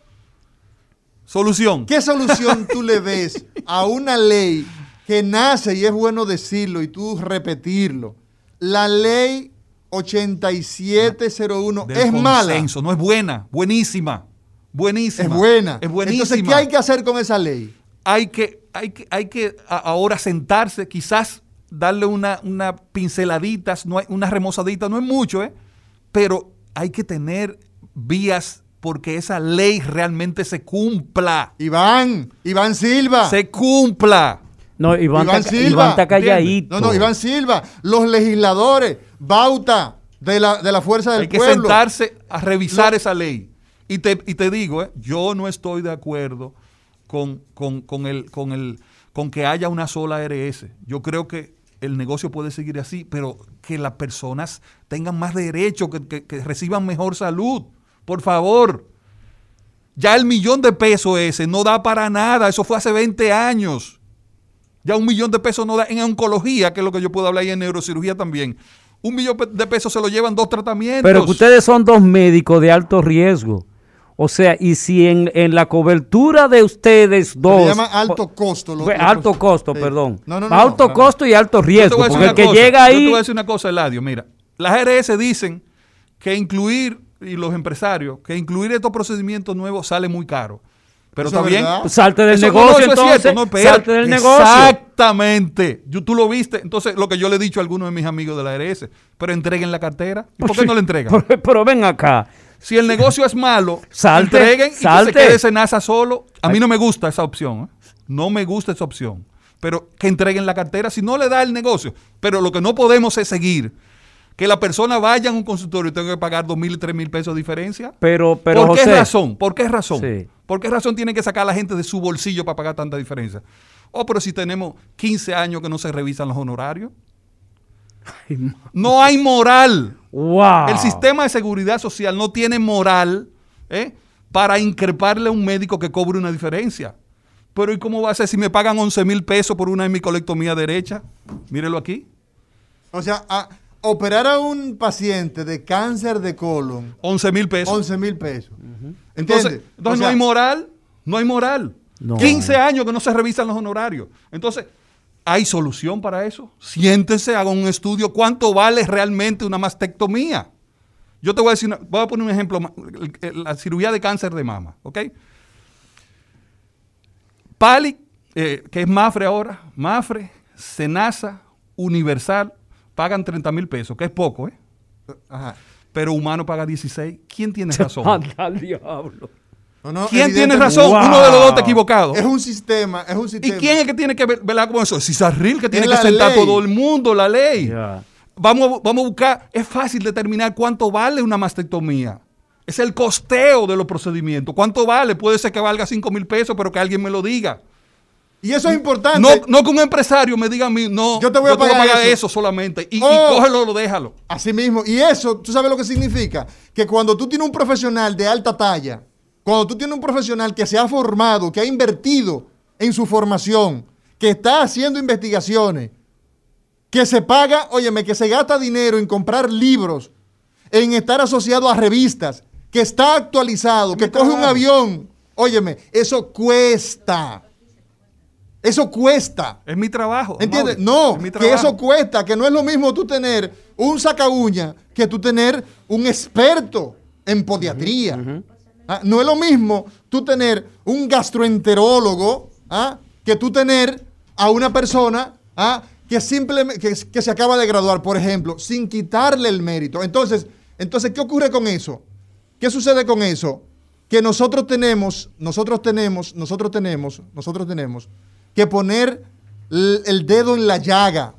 Solución. ¿qué solución tú le ves a una ley que nace, y es bueno decirlo y tú repetirlo? La ley 8701 Del es mala. No es buena, buenísima. Buenísima. Es buena. Es buenísima. Entonces, ¿qué hay que hacer con esa ley? hay que, hay que, hay que ahora sentarse, quizás darle una, una pinceladitas, no hay, una remozadita, no es mucho, ¿eh? pero hay que tener vías porque esa ley realmente se cumpla. Iván, Iván Silva. Se cumpla. No, Iván, Iván está, Silva, Iván está calladito. No, no, Iván Silva, los legisladores, Bauta de la, de la Fuerza del Hay que Pueblo. sentarse a revisar esa ley. Y te, y te digo, ¿eh? yo no estoy de acuerdo con, con, con el, con, el, con que haya una sola ARS. Yo creo que el negocio puede seguir así, pero que las personas tengan más derecho, que, que- que reciban mejor salud. Por favor. Ya el millón de pesos ese no da para nada. Eso fue hace 20 años. Ya un millón de pesos no da en oncología, que es lo que yo puedo hablar y en neurocirugía también. Un millón de pesos se lo llevan dos tratamientos. Pero que ustedes son dos médicos de alto riesgo. O sea, y si en, en la cobertura de ustedes Se dos... le llama alto costo. lo- alto costo, perdón. No, no, no. alto no. costo y alto riesgo. Porque el que cosa, llega Yo te ahí... voy a decir una cosa, Eladio. Mira, las ARS dicen que incluir, y los empresarios, que incluir estos procedimientos nuevos sale muy caro. Pero está es bien. Pues salte del Eso- negocio no, eso es entonces. cierto, no, salte del negocio. Exactamente. Yo- tú lo viste. Entonces, lo que yo le he dicho a algunos de mis amigos de la ARS, pero entreguen la cartera. ¿Y por qué no la entregan? Pero, pero ven acá. Si el negocio es malo, Salte, entreguen y salte. que se quede Senasa solo. A mí no me gusta esa opción. ¿eh? No me gusta esa opción. Pero que entreguen la cartera si no le da el negocio. Pero lo que no podemos es seguir. Que la persona vaya a un consultorio y tenga que pagar dos mil y tres mil pesos de diferencia. Pero, pero ¿Por qué José, razón? ¿Por qué razón? Sí. ¿Por qué razón tiene que sacar a la gente de su bolsillo para pagar tanta diferencia? Oh, pero si tenemos 15 años que no se revisan los honorarios. No hay moral. Wow. El sistema de seguridad social no tiene moral ¿eh? para increparle a un médico que cobre una diferencia. Pero ¿y cómo va a ser si me pagan 11 mil pesos por una hemicolectomía derecha? Mírelo aquí. O sea, a- operar a un paciente de cáncer de colon, 11 mil pesos. 11 mil pesos. Entonces, ¿Entiendes? entonces O no hay moral, no hay moral. No. 15 años que no se revisan los honorarios. Entonces, ¿hay solución para eso? Siéntese, haga un estudio. ¿Cuánto vale realmente una mastectomía? Yo te voy a decir, una- voy a poner un ejemplo, la cirugía de cáncer de mama, ¿ok? Pali, eh, que es Mafre ahora, Mafre, Senasa, Universal, pagan 30 mil pesos, que es poco, ¿eh? Ajá. Pero Humano paga 16. ¿Quién tiene razón? Anda al diablo. No, no, ¿Quién tiene razón? Wow. Uno de los dos está equivocado. Es un sistema, es un ¿Y sistema. quién es que tiene que ver- velar con eso? Cisarril, que tiene Es que sentar ley. todo el mundo, la ley. Vamos, vamos a buscar, es fácil determinar cuánto vale una mastectomía. Es el costeo de los procedimientos. ¿Cuánto vale? Puede ser que valga 5 mil pesos, pero que alguien me lo diga. Y eso es importante. No, no que un empresario me diga a mí, no, Yo te voy a pagar pagar eso. eso. solamente. Y, y Oh. cógelo o déjalo. Así mismo. Y eso, ¿tú sabes lo que significa? Que cuando tú tienes un profesional de alta talla, cuando tú tienes un profesional que se ha formado, que ha invertido en su formación, que está haciendo investigaciones, que se paga, óyeme, que se gasta dinero en comprar libros, en estar asociado a revistas, que está actualizado, que coge un avión, óyeme, eso cuesta. Eso cuesta. Es mi trabajo. ¿Entiendes? Mauri. No, Es mi que eso cuesta, que no es lo mismo tú tener un saca uña que tú tener un experto en podiatría. Ah, No es lo mismo tú tener un gastroenterólogo ah, que tú tener a una persona ah, que simplemente que, que se acaba de graduar, por ejemplo, sin quitarle el mérito. Entonces, entonces, ¿qué ocurre con eso? ¿Qué sucede con eso? Que nosotros tenemos, nosotros tenemos, nosotros tenemos, nosotros tenemos que poner el dedo en la llaga.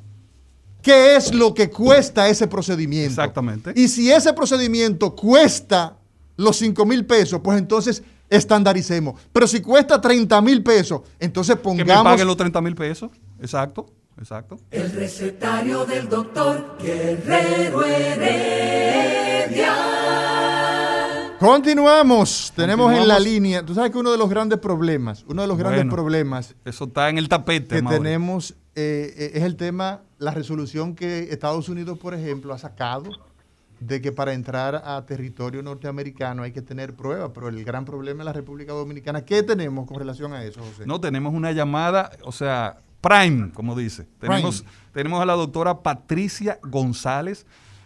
¿Qué es lo que cuesta ese procedimiento? Exactamente. Y si ese procedimiento cuesta los 5 mil pesos, pues entonces estandaricemos. Pero si cuesta 30 mil pesos, entonces Que me pongamos... paguen los 30 mil pesos. Exacto, exacto. El recetario del doctor Guerrero Heredia. Continuamos. Tenemos en la línea... Tú sabes que uno de los grandes problemas, uno de los grandes problemas Eso está en el tapete. que tenemos eh, eh, es el tema, la resolución que Estados Unidos, por ejemplo, ha sacado de que para entrar a territorio norteamericano hay que tener pruebas, pero el gran problema en la República Dominicana, ¿qué tenemos con relación a eso, José? No, tenemos una llamada, o sea, Prime, como dice. Tenemos, tenemos a la doctora Patricia González,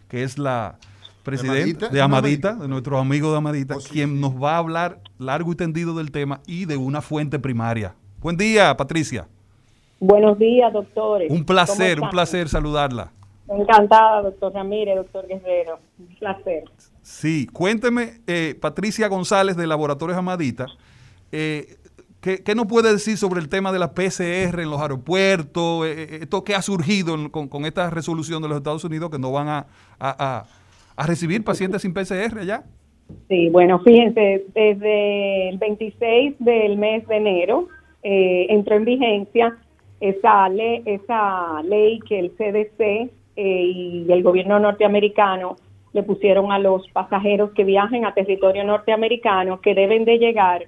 que es la presidenta Amadita, de ¿es una Amadita, de nuestros amigos de Amadita, Oh, sí, quien sí. nos va a hablar largo y tendido del tema y de una fuente primaria. Buen día, Patricia. Buenos días, doctores. Un placer, ¿Cómo un placer saludarla. Encantada, doctor Ramírez, doctor Guerrero. Un placer. Sí, cuénteme, eh, Patricia González de Laboratorios Amadita, eh, ¿qué, qué nos puede decir sobre el tema de la PCR en los aeropuertos? Eh, eh, esto que ha surgido en- con, con esta resolución de los Estados Unidos que no van a, a- a- a recibir pacientes sin PCR allá. Sí, bueno, fíjense, desde el 26 del mes de enero eh, entró en vigencia esa, le- esa ley que el CDC eh, y el gobierno norteamericano le pusieron a los pasajeros que viajen a territorio norteamericano que deben de llegar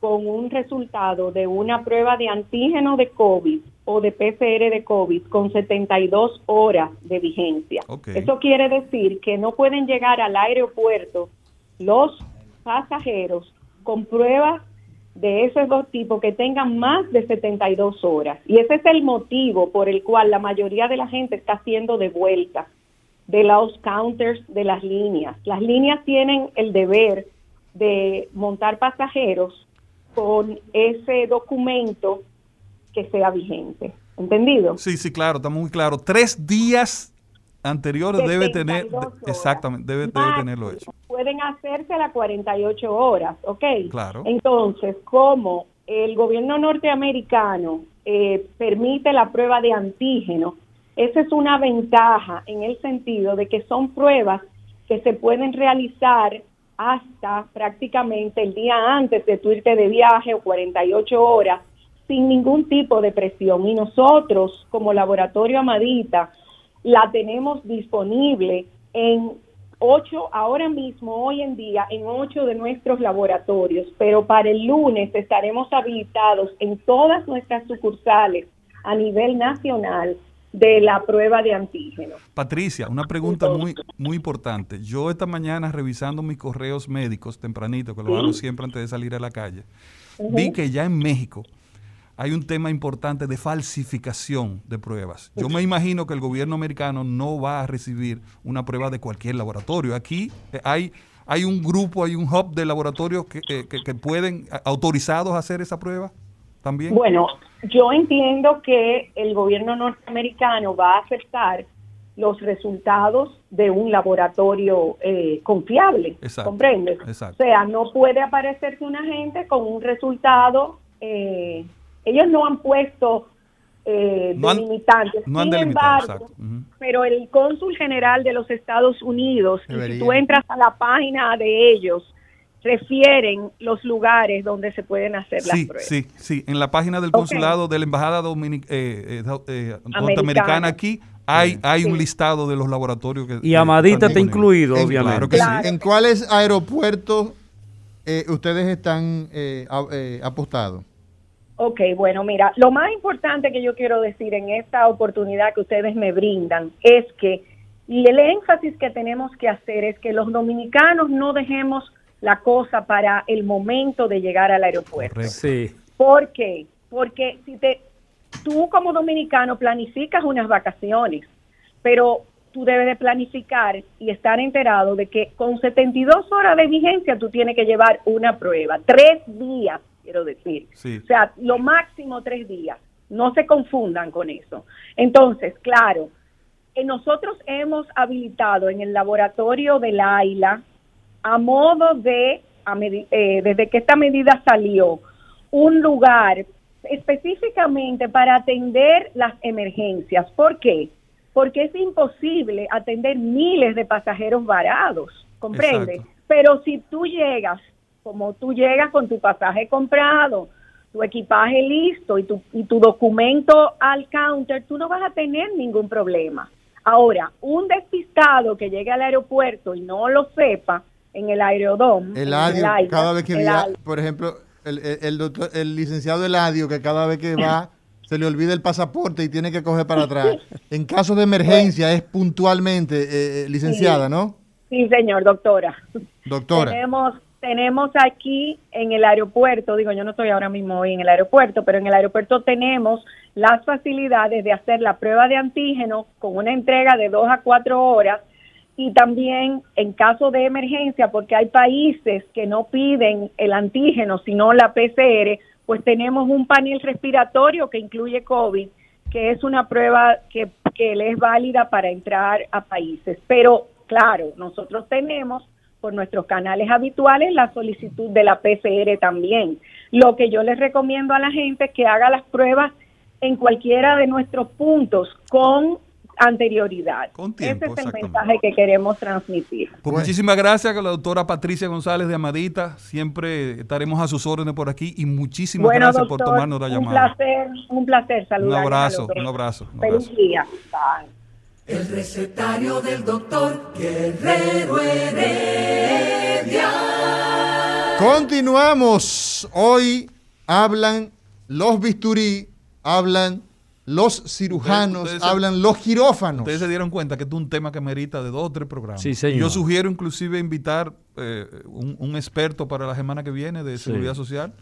con un resultado de una prueba de antígeno de COVID o de PCR de COVID con 72 horas de vigencia. Eso quiere decir que no pueden llegar al aeropuerto los pasajeros con pruebas de esos dos tipos que tengan más de 72 horas. Y ese es el motivo por el cual la mayoría de la gente está haciendo de vuelta de los counters de las líneas. Las líneas tienen el deber de montar pasajeros con ese documento que sea vigente. ¿Entendido? Sí, sí, claro, está muy claro. Tres días anteriores debe tener, 72 horas. exactamente, debe, debe tenerlo hecho. Pueden hacerse las 48 horas, ¿ok? Claro. Entonces, como el gobierno norteamericano eh, permite la prueba de antígeno, esa es una ventaja en el sentido de que son pruebas que se pueden realizar hasta prácticamente el día antes de tu irte de viaje o 48 horas sin ningún tipo de presión. Y nosotros, como laboratorio Amadita, la tenemos disponible en ocho, ahora mismo, hoy en día, en ocho de nuestros laboratorios, pero para el lunes estaremos habilitados en todas nuestras sucursales a nivel nacional de la prueba de antígeno. Patricia, una pregunta muy, muy importante. Yo esta mañana revisando mis correos médicos tempranito, que lo hago siempre antes de salir a la calle, vi que ya en México hay un tema importante de falsificación de pruebas. Yo me imagino que el gobierno americano no va a recibir una prueba de cualquier laboratorio. Aquí eh, hay, hay un grupo, hay un hub de laboratorios que, eh, que, que pueden, autorizados a hacer esa prueba también. Bueno, yo entiendo que el gobierno norteamericano va a aceptar los resultados de un laboratorio eh, confiable, Exacto, ¿comprendes? exacto. O sea, no puede aparecerse una gente con un resultado, eh, ellos no han puesto eh, No han- delimitantes, no han sin delimitado, embargo, pero el cónsul general de los Estados Unidos, y si Debería. tú entras a la página de ellos, refieren los lugares donde se pueden hacer las pruebas. sí, sí. En la página del consulado de la Embajada Dominic- eh, eh, do- eh, Americana. norteamericana aquí, hay, hay un listado de los laboratorios que Y Amadita están está incluido, En- obviamente. Claro que Claro. sí. ¿En cuáles aeropuertos eh, ustedes están eh, a- eh, apostados? Ok, bueno, mira, lo más importante que yo quiero decir en esta oportunidad que ustedes me brindan es que y el énfasis que tenemos que hacer es que los dominicanos no dejemos la cosa para el momento de llegar al aeropuerto. Sí. ¿Por qué? Porque si te, tú como dominicano planificas unas vacaciones, pero tú debes de planificar y estar enterado de que con 72 horas de vigencia tú tienes que llevar una prueba, tres días, quiero decir. Sí. O sea, lo máximo tres días. No se confundan con eso. Entonces, claro, eh, nosotros hemos habilitado en el laboratorio de la AILA, a modo de, a eh, desde que esta medida salió, un lugar específicamente para atender las emergencias. ¿Por qué? Porque es imposible atender miles de pasajeros varados, ¿comprende? Exacto. Pero si tú llegas, como tú llegas con tu pasaje comprado, tu equipaje listo y tu, y tu documento al counter, tú no vas a tener ningún problema. Ahora, un despistado que llegue al aeropuerto y no lo sepa en el aerodón, en Eladio, AIDA, cada vez que el via- AIDA, por ejemplo, el, el- el doctor, el licenciado Eladio, que cada vez que va se le olvida el pasaporte y tiene que coger para atrás. En caso de emergencia es puntualmente, eh, eh, licenciada, ¿no? Sí, señor, doctora. Doctora. Tenemos, tenemos aquí en el aeropuerto, digo, yo no estoy ahora mismo hoy en el aeropuerto, pero en el aeropuerto tenemos las facilidades de hacer la prueba de antígeno con una entrega de dos a cuatro horas y también en caso de emergencia, porque hay países que no piden el antígeno, sino la PCR, pues tenemos un panel respiratorio que incluye COVID, que es una prueba que, que le es válida para entrar a países. Pero claro, nosotros tenemos por nuestros canales habituales la solicitud de la PCR también. Lo que yo les recomiendo a la gente es que haga las pruebas en cualquiera de nuestros puntos con anterioridad. Con tiempo, Ese es el mensaje que queremos transmitir. Pues Bueno. muchísimas gracias con la doctora Patricia González de Amadita. Siempre estaremos a sus órdenes por aquí y muchísimas Bueno, gracias doctor, por tomarnos la un llamada. placer, un placer Un saludarles a abrazo, los dos. un abrazo. un Feliz abrazo. día. Bye. El recetario del doctor Guerrero Heredia. Continuamos. Hoy hablan los bisturí, hablan los cirujanos, Ustedes hablan los quirófanos. Ustedes se dieron cuenta que esto es un tema que merita de dos o tres programas. Sí, señor. Yo sugiero inclusive invitar eh, un, un experto para la semana que viene de Sí. seguridad social,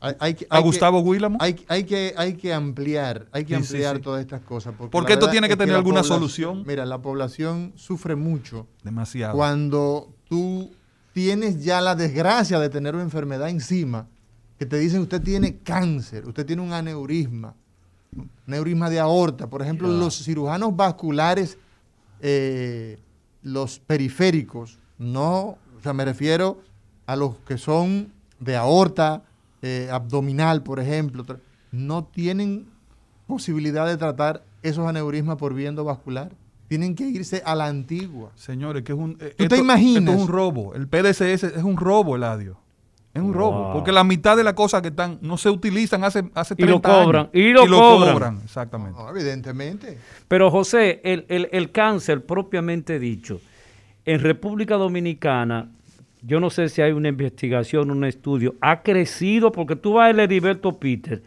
Hay, a Gustavo Guílamo. Hay, hay que, hay que ampliar, hay que Sí, ampliar sí. todas estas cosas. Porque Porque esto tiene que tener alguna solución. Mira, la población sufre mucho Demasiado. cuando tú tienes ya la desgracia de tener una enfermedad encima, que te dicen usted tiene cáncer, usted tiene un aneurisma, aneurisma de aorta. Por ejemplo, los cirujanos vasculares, eh, los periféricos, no, o sea, me refiero a los que son de aorta eh, abdominal, por ejemplo, no tienen posibilidad de tratar esos aneurismas por vía endovascular. Tienen que irse a la antigua. Señores, que es un... eh, ¿Tú te esto- imaginas? Esto es un robo. El PDCS es un robo, Eladio. Es un robo. Porque la mitad de las cosas que están no se utilizan hace, hace Y lo 30 años. cobran, y lo cobran. Exactamente. Evidentemente. Pero José, el, el- el cáncer propiamente dicho, en República Dominicana, yo no sé si hay una investigación, un estudio, ha crecido porque tú vas al Heriberto Peter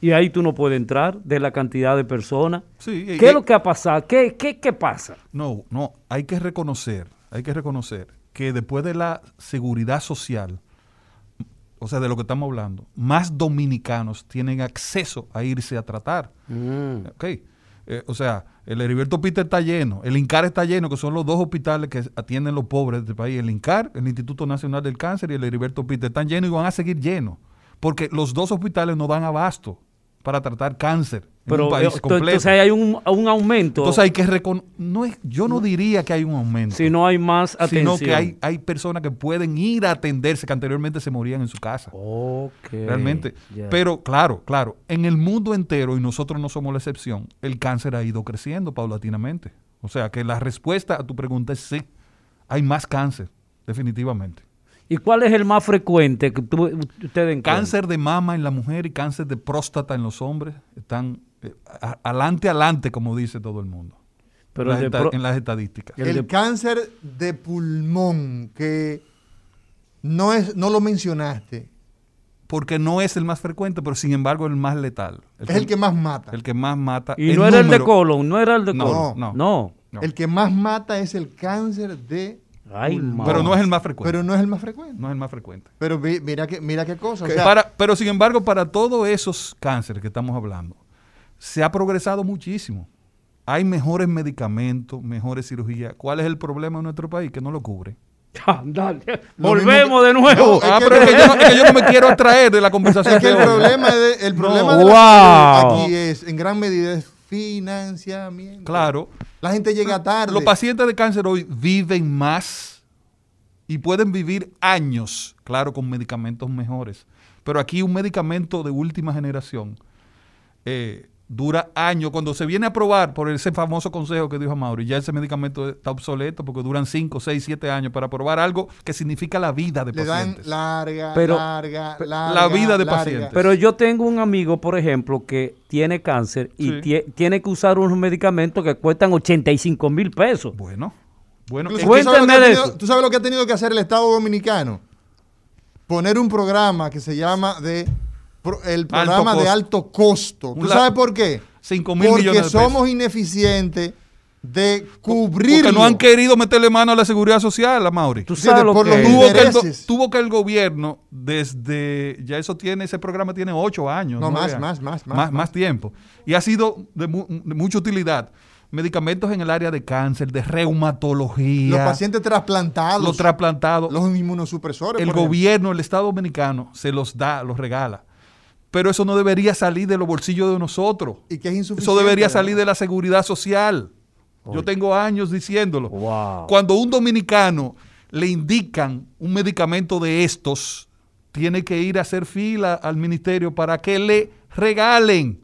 y ahí tú no puedes entrar de la cantidad de personas. Sí, ¿Qué es lo que ha pasado? ¿Qué, qué, qué pasa? No, no, hay que reconocer, hay que reconocer que después de la seguridad social, o sea, de lo que estamos hablando, más dominicanos tienen acceso a irse a tratar. Ok. Eh, o sea, el Heriberto Peter está lleno, el INCAR está lleno, que son los dos hospitales que atienden los pobres de este país. El INCAR, el Instituto Nacional del Cáncer y el Heriberto Peter están llenos y van a seguir llenos, porque los dos hospitales no dan abasto para tratar cáncer Pero un país completo. entonces hay un, un aumento. Entonces hay que reconocer, no es, yo no diría que hay un aumento, si no hay más atención. sino que hay, hay personas que pueden ir a atenderse que anteriormente se morían en su casa. Ok, Realmente. Pero claro, claro, en el mundo entero, y nosotros no somos la excepción, el cáncer ha ido creciendo paulatinamente. O sea que la respuesta a tu pregunta es sí, hay más cáncer, definitivamente. ¿Y cuál es el más frecuente que ustedes? Cáncer de mama en la mujer y cáncer de próstata en los hombres están adelante, adelante, como dice todo el mundo. Pero en, las de esta- pro- en las estadísticas. El El, de- cáncer de pulmón, que no, es, no lo mencionaste, Porque no es el más frecuente, pero sin embargo el más letal. es el que más mata. el que más mata. Y no era el de colon, no era el de No, colon. no. no. No. El que más mata es el cáncer de Ay, pulmón. Pero no es el más frecuente. Pero no es el más frecuente. no es el más frecuente. Pero vi- mira que mira qué cosa. o Que sea, para, pero sin embargo, para todos esos cánceres que estamos hablando, se ha progresado muchísimo. Hay mejores medicamentos, mejores cirugías. ¿Cuál es el problema en nuestro país? Que no lo cubre. Dale. Volvemos que- de nuevo. No, es ah, que- pero es que, yo no, es que yo no me quiero abstraer de la conversación. es que el hoy. problema, de, el problema de Wow. aquí es, en gran medida, es financiamiento. Claro. La gente llega tarde. Los pacientes de cáncer hoy viven más y pueden vivir años, claro, con medicamentos mejores. Pero aquí un medicamento de última generación eh, dura años. Cuando se viene a probar por ese famoso consejo que dijo Mauri, ya ese medicamento está obsoleto porque duran 5, 6, 7 años para probar algo que significa la vida de Le dan pacientes. larga, Pero- larga, larga. la vida de larga. pacientes. Pero yo tengo un amigo, por ejemplo, que tiene cáncer y Sí. tie- tiene que usar unos medicamentos que cuestan 85 mil pesos. Bueno, bueno, Incluso, ¿tú, sabes tenido, eso. tú sabes lo que ha tenido que hacer el Estado Dominicano? Poner un programa que se llama de pro- el programa de alto costo. ¿Tú la- sabes por qué? 5 mil Porque millones de pesos. somos ineficientes de cubrir. Porque no han querido meterle mano a la seguridad social, a Mauri. Tú sabes lo por que tuvo que, el, tuvo que el gobierno desde ya eso tiene ese programa tiene ocho años No, más, más, más, más, más, más. tiempo y ha sido de, mu- de mucha utilidad medicamentos en el área de cáncer de reumatología Los pacientes trasplantados. los trasplantados Los inmunosupresores. el gobierno el estado dominicano se los da los regala pero eso no debería salir de los bolsillos de nosotros Y que es insuficiente. eso debería salir de la seguridad social yo tengo años diciéndolo Wow. cuando un dominicano le indican un medicamento de estos, tiene que ir a hacer fila al ministerio para que le regalen.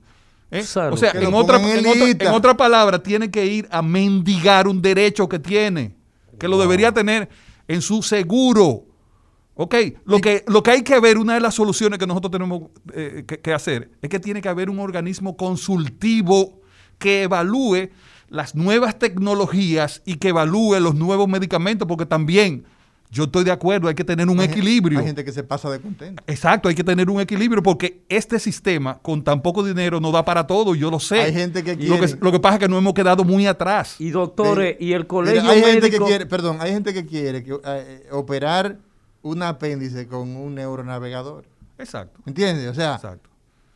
¿eh? O sea, en otra, en otra palabra, tiene que ir a mendigar un derecho que tiene, que lo debería tener en su seguro. Ok, lo que, lo que hay que ver, una de las soluciones que nosotros tenemos eh, que, que hacer, es que tiene que haber un organismo consultivo que evalúe las nuevas tecnologías y que evalúe los nuevos medicamentos, porque también yo estoy de acuerdo, hay que tener un Hay equilibrio. Hay gente que se pasa de contento. Exacto, hay que tener un equilibrio porque este sistema con tan poco dinero no da para todo, yo lo sé. Hay gente que Lo quiere- que, lo que pasa es que no hemos quedado muy atrás. Y doctores, y el colegio Mira, hay gente que quiere, perdón, hay gente que quiere que, eh, operar un apéndice con un neuronavegador. Exacto. ¿Entiendes? O sea, Exacto.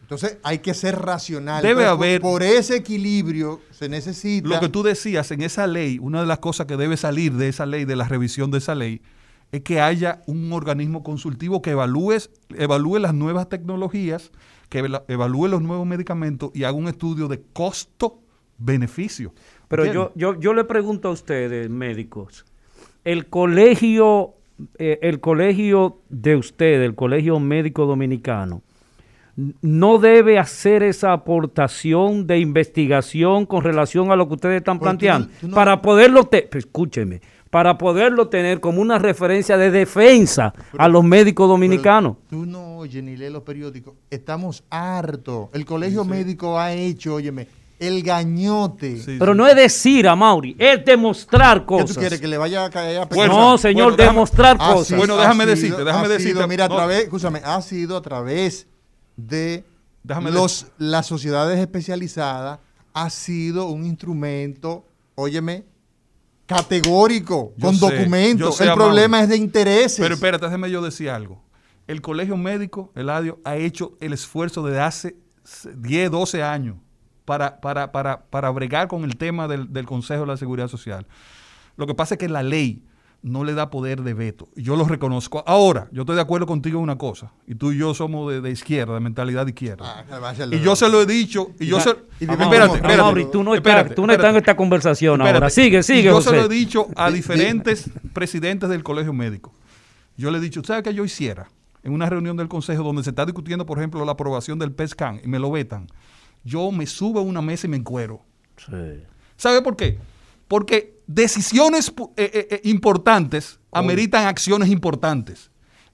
entonces hay que ser racional. Debe Entonces, por- haber- Por, ese equilibrio se necesita. Lo que tú decías en esa ley, una de las cosas que debe salir de esa ley, de la revisión de esa ley, es que haya un organismo consultivo que evalúe, evalúe las nuevas tecnologías, que eva- evalúe los nuevos medicamentos y haga un estudio de costo-beneficio. Pero yo, yo, yo le pregunto a ustedes, médicos, el colegio, eh, el colegio de ustedes, el colegio médico dominicano, no debe hacer esa aportación de investigación con relación a lo que ustedes están Porque planteando, tú no- para poderlo, te- pues, escúcheme, para poderlo tener como una referencia de defensa a los médicos dominicanos. Tú no oyes ni lees los periódicos. Estamos hartos. El colegio médico ha hecho, óyeme, el gañote. Sí, Pero sí. no es decir a Mauri, es demostrar ¿Qué cosas. tú quieres? ¿Que le vaya a caer a Bueno, no, señor, bueno, demostrar cosas. sido- Bueno, déjame sido- decirte, déjame sido, decirte. Mira, a través, escúchame, ha sido a través de Déjame los, las sociedades especializadas, ha sido un instrumento, óyeme, categórico, Yo con sé, documentos. El problema es de intereses. Pero espérate, déjame yo decir algo. El colegio médico, Eladio, ha hecho el esfuerzo desde hace 10, 12 años para, para, para, para bregar con el tema del, del Consejo de la Seguridad Social. Lo que pasa es que la ley no le da poder de veto. Y Yo lo reconozco. Ahora, yo estoy de acuerdo contigo en una cosa. Y tú y yo somos de, de izquierda, de mentalidad de izquierda. Ah, y yo se lo he dicho. Y yo se, y espérate, tú no estás, espérate, tú no estás en esta conversación Espérate. ahora. Sigue, Y sigue, yo José. se lo he dicho a Di- di- diferentes presidentes del colegio médico. Yo le he dicho, ¿sabe qué yo hiciera? En una reunión del consejo donde se está discutiendo, por ejemplo, la aprobación del PESCAN y me lo vetan, yo me subo a una mesa y me encuero. Sí. ¿Sabe por qué? Porque decisiones eh, eh, eh, importantes ameritan acciones importantes.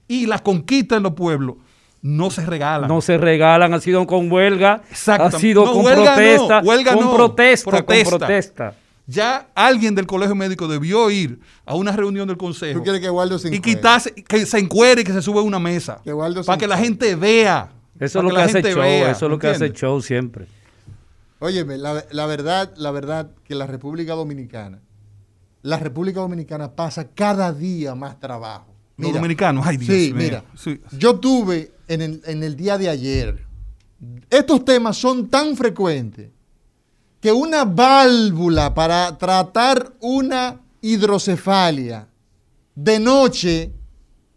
Y las conquistas en los pueblos no se regalan. No se regalan, ha sido con huelga, ha sido No, con huelga no, protesta, huelga con no, protesta, protesta. con protesta. Ya alguien del colegio médico debió ir a una reunión del consejo Tú quieres que Waldo se y encuere. quitarse, que se encuere y que se sube a una mesa. Que Waldo se para que la gente vea. Eso es lo que, la hace show, vea, eso es lo que hace ¿entiendes? show siempre. Óyeme, la, la verdad, la verdad que la República Dominicana, la República Dominicana pasa cada día más trabajo. Los dominicanos, ay Dios sí, mira, Sí. yo tuve en el, en el día de ayer, estos temas son tan frecuentes que una válvula para tratar una hidrocefalia de noche,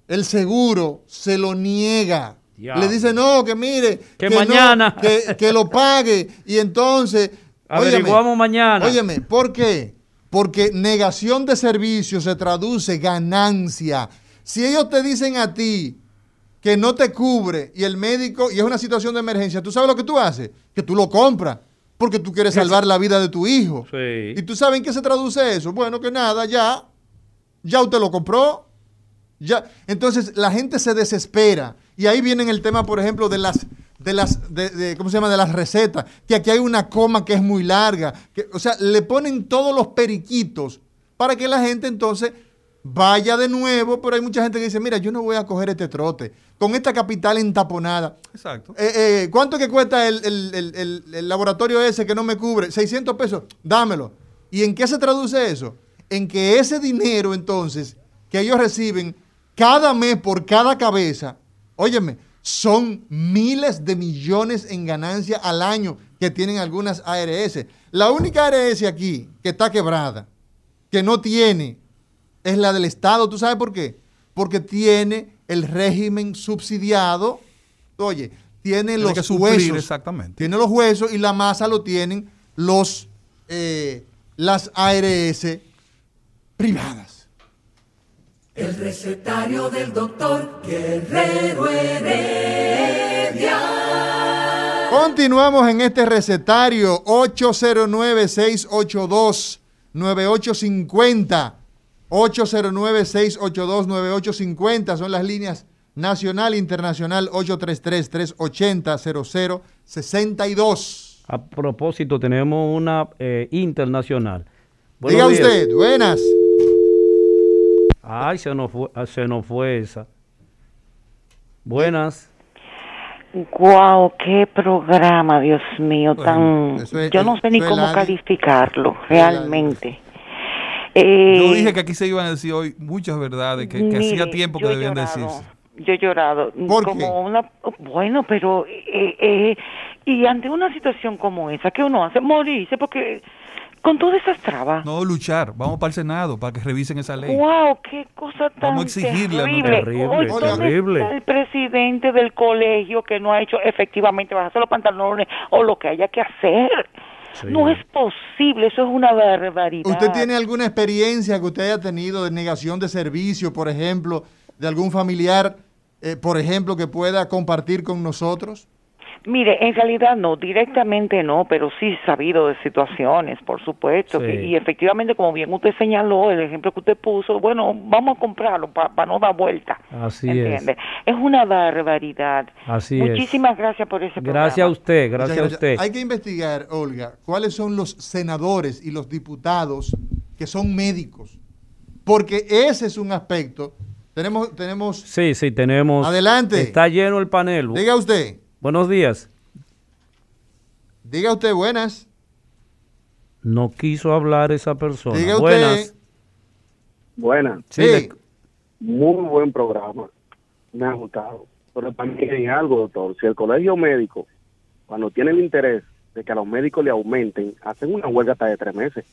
el seguro se lo niega. Le dice, no, que mire, Que no, mañana. que, que lo pague. Y entonces, Averiguamos mañana. Óyeme, ¿por qué? Porque negación de servicio se traduce ganancia. Si ellos te dicen a ti que no te cubre y el médico, y es una situación de emergencia, ¿tú sabes lo que tú haces? Que tú lo compras porque tú quieres salvar la vida de tu hijo. Sí. ¿Y tú sabes en qué se traduce eso? Bueno, que nada, ya, ya usted lo compró. Ya. Entonces la gente se desespera. Y ahí viene el tema, por ejemplo, de las, de las, de, de- ¿cómo se llama? De las recetas. Que aquí hay una coma que es muy larga. Que, o sea, le ponen todos los periquitos para que la gente entonces vaya de nuevo. Pero hay mucha gente que dice, mira, yo no voy a coger este trote. Con esta capital entaponada. Exacto. Eh, eh, ¿Cuánto que cuesta el, el- el- el- el laboratorio ese que no me cubre? 600 pesos, dámelo. ¿Y en qué se traduce eso? En que ese dinero entonces que ellos reciben cada mes por cada cabeza, óyeme, son miles de millones en ganancia al año que tienen algunas ARS. La única ARS aquí que está quebrada, que no tiene, es la del Estado. ¿Tú sabes por qué? Porque tiene el régimen subsidiado. Oye, tiene Tiene los que suplir, huesos. exactamente. Tiene los huesos y la masa lo tienen los eh, las ARS privadas. El recetario del doctor Guerrero Heredia. Continuamos en este recetario 809-682-9850. 809-682-9850 son las líneas nacional e internacional 833-380-0062. A propósito, tenemos una eh, internacional. Buenos Diga días. usted, buenas. Ay, se nos fue, ah, se nos fue esa. Buenas. Guau, qué programa, Dios mío, Bueno, tan... es- yo no sé ni cómo la- calificarlo, realmente. Eh, Yo dije que aquí se iban a decir hoy muchas verdades que, hacía tiempo que debían llorado, decirse. Yo he llorado. ¿Por como qué? una Bueno, pero... eh, eh, y ante una situación como esa, ¿qué uno hace? Morirse, porque con todas esas trabas... No luchar, vamos para el Senado para que revisen esa ley. Wow, qué cosa tan Vamos a exigirle a terrible. Terrible, Hoy, ¿dónde terrible. está el presidente del colegio que no ha hecho efectivamente bajarse los pantalones o lo que haya que hacer. Sí. No es posible, eso es una barbaridad. ¿Usted tiene alguna experiencia que usted haya tenido de negación de servicio, por ejemplo, de algún familiar, eh, por ejemplo, que pueda compartir con nosotros? Mire, en realidad no, directamente no, pero sí sabido de situaciones, por supuesto. Sí. que- y efectivamente, como bien usted señaló, el ejemplo que usted puso, bueno, vamos a comprarlo para no dar vuelta. Así ¿Entiende? Es una barbaridad. Así es. Muchísimas gracias por ese Gracias a programa. usted, gracias a usted. Hay que investigar, Olga, cuáles son los senadores y los diputados que son médicos. Porque ese es un aspecto. Tenemos, tenemos. Sí, sí, tenemos. Adelante. Está lleno el panel. Diga usted, Buenos días. diga usted buenas. No quiso hablar esa persona. Diga usted. Buenas. Buenas, Sí, Sí. muy buen programa. Me ha gustado. Pero también hay algo, doctor. Si el colegio médico, cuando tiene el interés de que a los médicos le aumenten, hacen una huelga hasta de tres meses.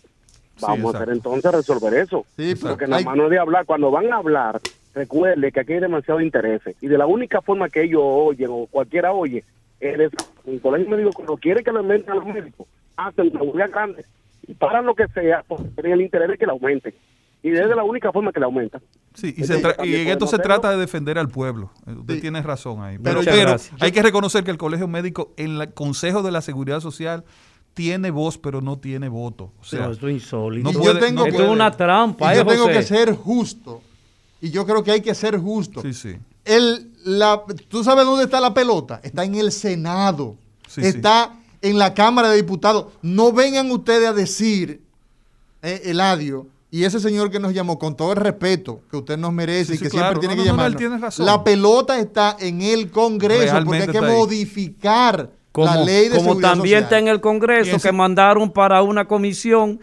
Vamos a hacer entonces resolver eso. Sí, pero Porque nada hay- más no de hablar. Cuando van a hablar, recuerde que aquí hay demasiado intereses. Y de la única forma que ellos oyen o cualquiera oye, es el colegio médico cuando quiere que le aumenten a los médicos, hacen una huelga grande y paran lo que sea porque tienen el interés de que le aumenten. Y es de la única forma que le aumentan. Sí, y, se y en esto se trata de defender al pueblo. Eh, Usted Sí. tiene razón ahí. Pero Pero, hay que reconocer que el Colegio Médico en el Consejo de la Seguridad Social tiene voz, pero no tiene voto. O sea, Pero esto es insólito. no yo puede- tengo no que- Esto es una trampa, Y ¿eh, yo tengo José? que ser justo. Y yo creo que hay que ser justo. Sí, sí. El, la, ¿Tú sabes dónde está la pelota? Está en el Senado. Sí, sí. está en la Cámara de Diputados. No vengan ustedes a decir, eh, Eladio, y ese señor que nos llamó, con todo el respeto que usted nos merece Sí, y sí, que claro. siempre tiene No, que no, no. La pelota está en el Congreso Realmente porque hay que modificar como, la ley de como seguridad también social. está en el Congreso que mandaron para una comisión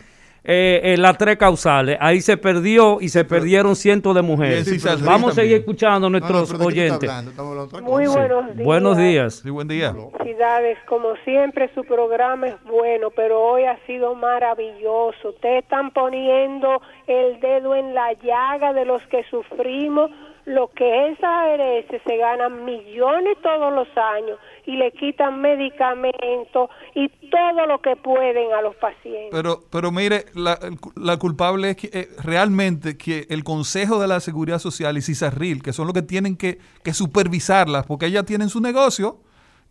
eh, eh, las tres causales. Ahí se perdió y se perdieron cientos de mujeres. Vamos a seguir escuchando a No, no, nuestros pero ¿de qué está oyentes. hablando? Hablando Muy buenos días. Buenos días. Sí, buen día. Felicidades, como siempre su programa es bueno, pero hoy ha sido maravilloso. Ustedes están poniendo el dedo en la llaga de los que sufrimos. Lo que es ARS se ganan millones todos los años y le quitan medicamentos y todo lo que pueden a los pacientes. Pero, pero mire, la, la culpable es que eh, realmente que el Consejo de la Seguridad Social y CISARRIL, que son los que tienen que, que supervisarlas, porque ellas tienen su negocio,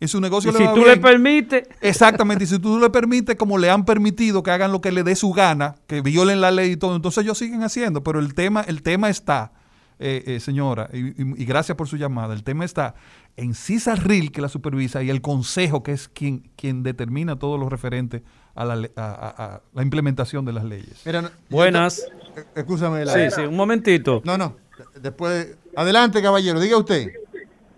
y su negocio Y le si va tú bien. le permites, Exactamente, y si tú le permites, como le han permitido que hagan lo que le dé su gana, que violen la ley y todo, entonces ellos siguen haciendo, pero el tema, el tema está, eh, eh, señora, y, y- y gracias por su llamada, el tema está en CISARRIL, que la supervisa, y el Consejo, que es quien, quien determina todo lo referente a la, le- a- a- a la implementación de las leyes. Mira, buenas. Eh, Escúchame, Sí, sí, un momentito. No, no. Después. Adelante, caballero, diga usted.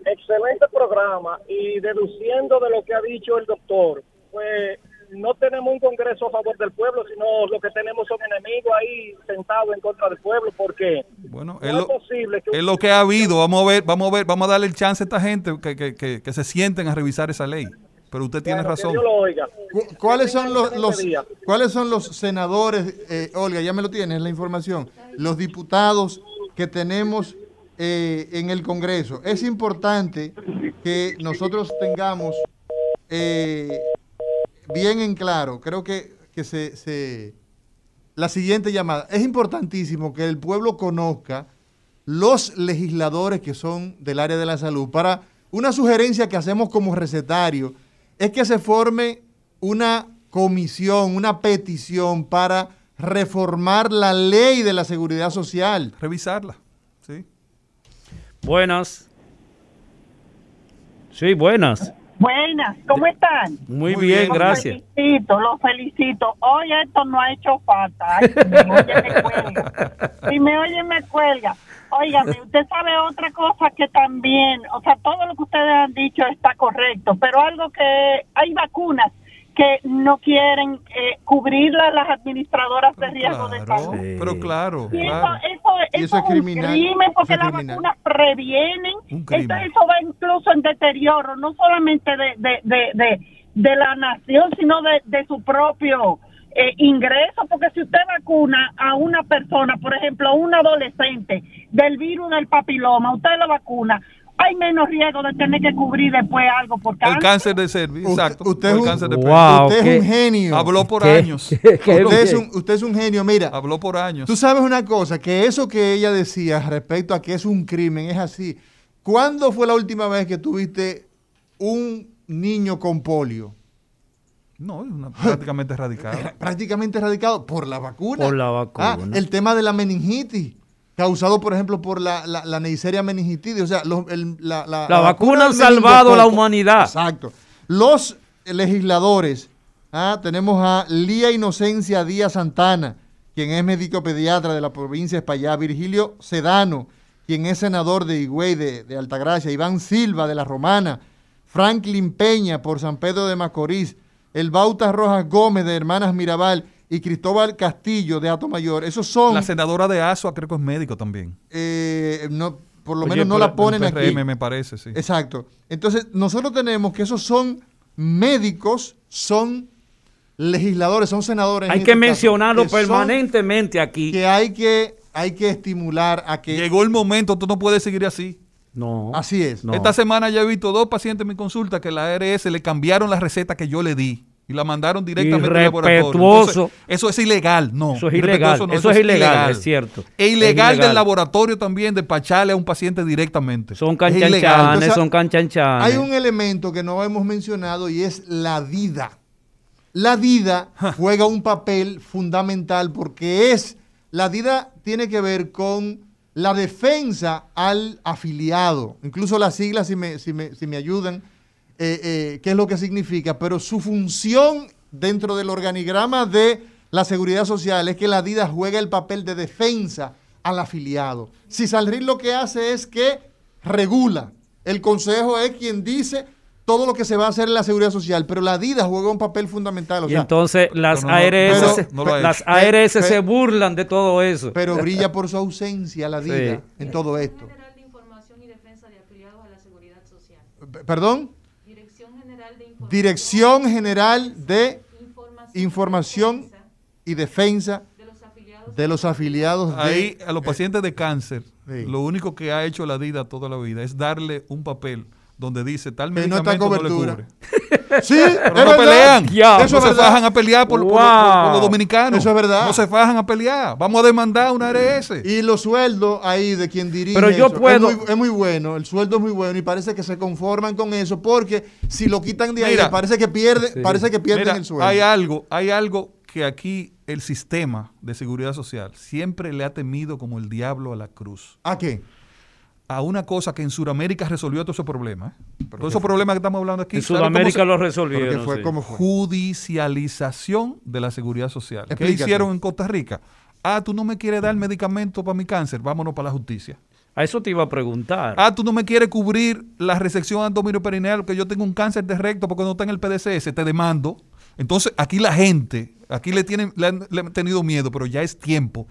excelente programa y deduciendo de lo que ha dicho el doctor, pues no tenemos un Congreso a favor del pueblo, sino lo que tenemos son enemigos ahí sentados en contra del pueblo, porque Bueno, no es es lo, posible que es lo que ha habido, vamos a ver, vamos a ver, vamos a darle el chance a esta gente que, que- que- que se sienten a revisar esa ley. Pero usted tiene Bueno, que razón. Dios lo oiga. Cu- ¿Cuáles son los, los- cuáles son los senadores, eh, Olga, ya me lo tienes la información, los diputados que tenemos eh, en el Congreso? Es importante que nosotros tengamos eh, bien en claro, creo que, que se, se- la siguiente llamada, es importantísimo que el pueblo conozca los legisladores que son del área de la salud. Para una sugerencia que hacemos como recetario es que se forme una comisión, una petición para reformar la ley de la seguridad social. Revisarla. Sí. Buenas. Sí, buenas. Buenas, ¿cómo están? Muy, Muy bien, bien. gracias. Los felicito, los felicito. Hoy esto no ha hecho falta. Ay, si me oye, me cuelga. Si me oye, me cuelga. Óigame, usted sabe otra cosa que también, o sea, todo lo que ustedes han dicho está correcto, pero algo que hay vacunas que no quieren eh, cubrirlas las administradoras de riesgo de salud. Sí. pero claro, Y eso, claro. eso, Y eso eso es es un criminal, crimen porque eso es las criminal. vacunas previenen. Entonces eso va incluso en deterioro, no solamente de, de, de, de, de la nación, sino de, de su propio eh, ingreso. Porque si usted vacuna a una persona, por ejemplo, a un adolescente del virus del papiloma, usted lo vacuna, hay menos riesgo de tener que cubrir después algo por El cáncer. cáncer de cervix, exacto. usted es el un- cáncer de Wow. usted qué- es un genio. Habló por ¿Qué- años. qué- qué Usted es, un, usted es un genio. Mira, Habló por años. Tú sabes una cosa, que eso que ella decía respecto a que es un crimen, es así. ¿Cuándo fue la última vez que tuviste un niño con polio? No, es una- prácticamente erradicado. Prácticamente erradicado por la vacuna. Por la Ah, vacuna. el tema de la meningitis, causado, por ejemplo, por la, la, la Neisseria meningitidis. O sea, los- el- la, la- La vacuna del salvado a la humanidad. Exacto. Los legisladores, ah, tenemos a Lía Inocencia Díaz Santana, quien es médico pediatra de la provincia de España, Virgilio Sedano, quien es senador de Higüey de, de Altagracia, Iván Silva de la Romana, Franklin Peña por San Pedro de Macorís, el Bautas Rojas Gómez de Hermanas Mirabal y Cristóbal Castillo de Mayor. Esos son, La senadora de ASUA creo que es médico también. eh, no, por lo Oye, menos no la ponen del aquí. PRM me parece, sí. Exacto. Entonces, nosotros tenemos que esos son médicos, son legisladores, son senadores. en Hay este que caso, mencionarlo que permanentemente aquí. que hay que hay que estimular a que Llegó el momento, tú no puedes seguir así. No. así es. No. Esta semana ya he visto dos pacientes en mi consulta que la ARS le cambiaron la receta que yo le di y la mandaron directamente al laboratorio. Entonces, eso es ilegal, no. Eso es ilegal, no, eso es ilegal, es cierto. E Es ilegal, ilegal. del laboratorio también despacharle a un paciente directamente. Son Es ilegal. canchanchanes, son canchanchanes. Hay un elemento que no hemos mencionado y es la DIDA. La DIDA juega un papel fundamental porque es, la DIDA tiene que ver con la defensa al afiliado. Incluso las siglas, si me, si me, si me ayudan, eh, eh, qué es lo que significa, pero su función dentro del organigrama de la seguridad social es que la DIDA juega el papel de defensa al afiliado. Si Salrir lo que hace es que regula. El consejo es quien dice todo lo que se va a hacer en la seguridad social, pero la DIDA juega un papel fundamental. O y sea, entonces las no, no, ARS, pero- se- no lo ha las. ARS se burlan de todo eso. pero brilla por su ausencia la DIDA Sí. en todo esto. Perdón, Dirección General de Información, Dirección General de Información, y Defensa de los afiliados de. Ahí a los pacientes de cáncer, Sí. lo único que ha hecho la DIDA toda la vida es darle un papel donde dice tal no está medicamento no, le cobertura. cubre. Sí, Pero no pelean. Ya, no eso es se verdad. fajan a pelear por, por- por- Wow. por los dominicanos. Eso es verdad. No se fajan a pelear. Vamos a demandar una ARS. Y los sueldos ahí de quien dirige Pero yo eso, puedo- es, muy, es muy bueno, el sueldo es muy bueno y parece que se conforman con eso porque si lo quitan de ahí Mira. parece que pierde, Sí. parece que pierden Mira, el sueldo. hay algo, hay algo que aquí el sistema de seguridad social siempre le ha temido como el diablo a la cruz. ¿A qué? A una cosa que en Sudamérica resolvió todos esos problemas. Todos esos problemas que estamos hablando aquí. en ¿sabe cómo Sudamérica se- lo Pero resolvieron. ¿qué fue? sí. ¿Cómo fue? judicialización de la seguridad social. ¿Qué Explícate. hicieron en Costa Rica? Ah, tú no me quieres dar medicamento para mi cáncer, vámonos para la justicia. A eso te iba a preguntar. Ah, tú no me quieres cubrir la resección abdominoperineal porque yo tengo un cáncer de recto porque no está en el PDCS, te demando. Entonces, aquí la gente, aquí le tienen, le han, le han tenido miedo, pero ya es tiempo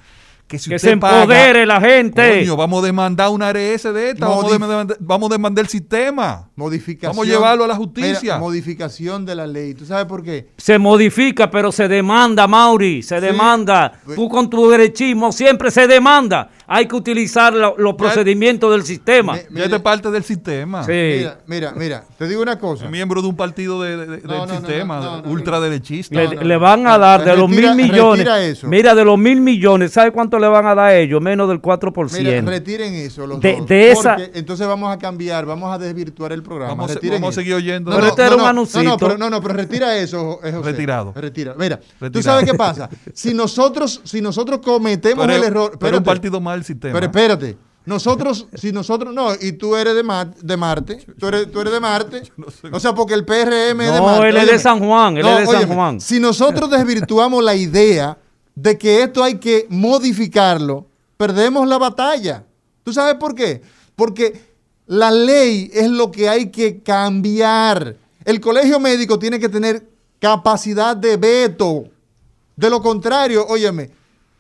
que si que usted se paga, empodere la gente. coño, vamos a demandar una ARS de esta, vamos, a demandar, vamos a demandar el sistema. Modificación. Vamos a llevarlo a la justicia. Mira, modificación de la ley. ¿Tú sabes por qué? Se modifica, pero se demanda, Mauri, se demanda. Tú con tu derechismo siempre se demanda. Hay que utilizar lo- los procedimientos del sistema. Me- Ya es parte del sistema. Sí. Mira, mira, mira, te digo una cosa. Es miembro de un partido de- de- de- No, del no, sistema, no, no, no. ultraderechista. Le, no, le no. van a dar de los mil millones. eso. Mira, de los mil millones, ¿sabe cuánto le van a dar a ellos? Menos del 4%. Mira, retiren eso los De- dos. de esa- porque entonces vamos a cambiar, vamos a desvirtuar el programa. Vamos, a- Retiren vamos a eso. seguir oyendo. Pero este era un no, anuncito. No, no, pero, no, no, pero retira eso, eh, José. Retirado. Retira. Mira, tú Retirado. sabes qué pasa. Si nosotros, si nosotros cometemos Pero- el error. pero un partido mal el sistema. Pero espérate. Nosotros, si nosotros, no, y tú eres de, Ma- de Marte, tú eres, tú eres de Marte, o sea, porque el PRM es de No, Marte. él es de. San Juan, él es de San óyeme, Juan. Si nosotros desvirtuamos la idea de que esto hay que modificarlo, perdemos la batalla. ¿Tú sabes por qué? Porque la ley es lo que hay que cambiar. El colegio médico tiene que tener capacidad de veto. De lo contrario, óyeme,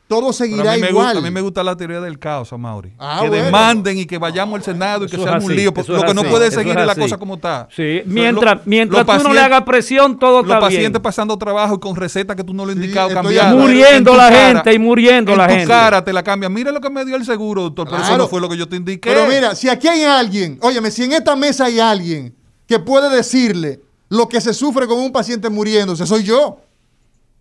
todo seguirá a, igual. gusta, a mí me gusta la teoría del caos, Mauri. Ah, que bueno. demanden y que vayamos al Senado y que sea un lío. eso Lo que no puede seguir es la cosa como está. Sí, mientras, lo- mientras los tú no le pacientes- hagas presión, todo Los está pacientes bien. pasando trabajo y con recetas que tú no le has Sí, indicado estoy cambiar. Muriendo la cara- gente y muriendo en la tu gente. cara te la cambia. Mira lo que me dio el seguro, doctor. Pero eso no fue lo que yo te indiqué. Pero mira, si aquí hay alguien, óyeme, si en esta mesa hay alguien que puede decirle lo que se sufre con un paciente muriéndose, soy yo.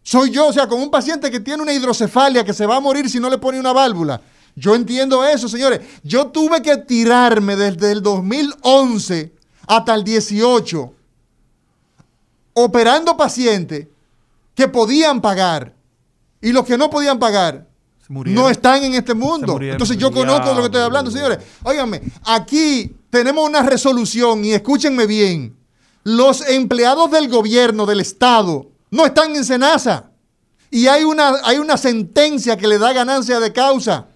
Soy yo, o sea, con un paciente que tiene una hidrocefalia que se va a morir si no le pone una válvula. Yo entiendo eso, señores. Yo tuve que tirarme desde el 2011 hasta el 18 operando pacientes que podían pagar y los que no podían pagar no están en este mundo. Entonces yo conozco de lo que estoy hablando, señores. Óiganme, aquí tenemos una resolución y escúchenme bien. Los empleados del gobierno, del Estado, no están en Senasa. Y hay una, hay una sentencia que le da ganancia de causa.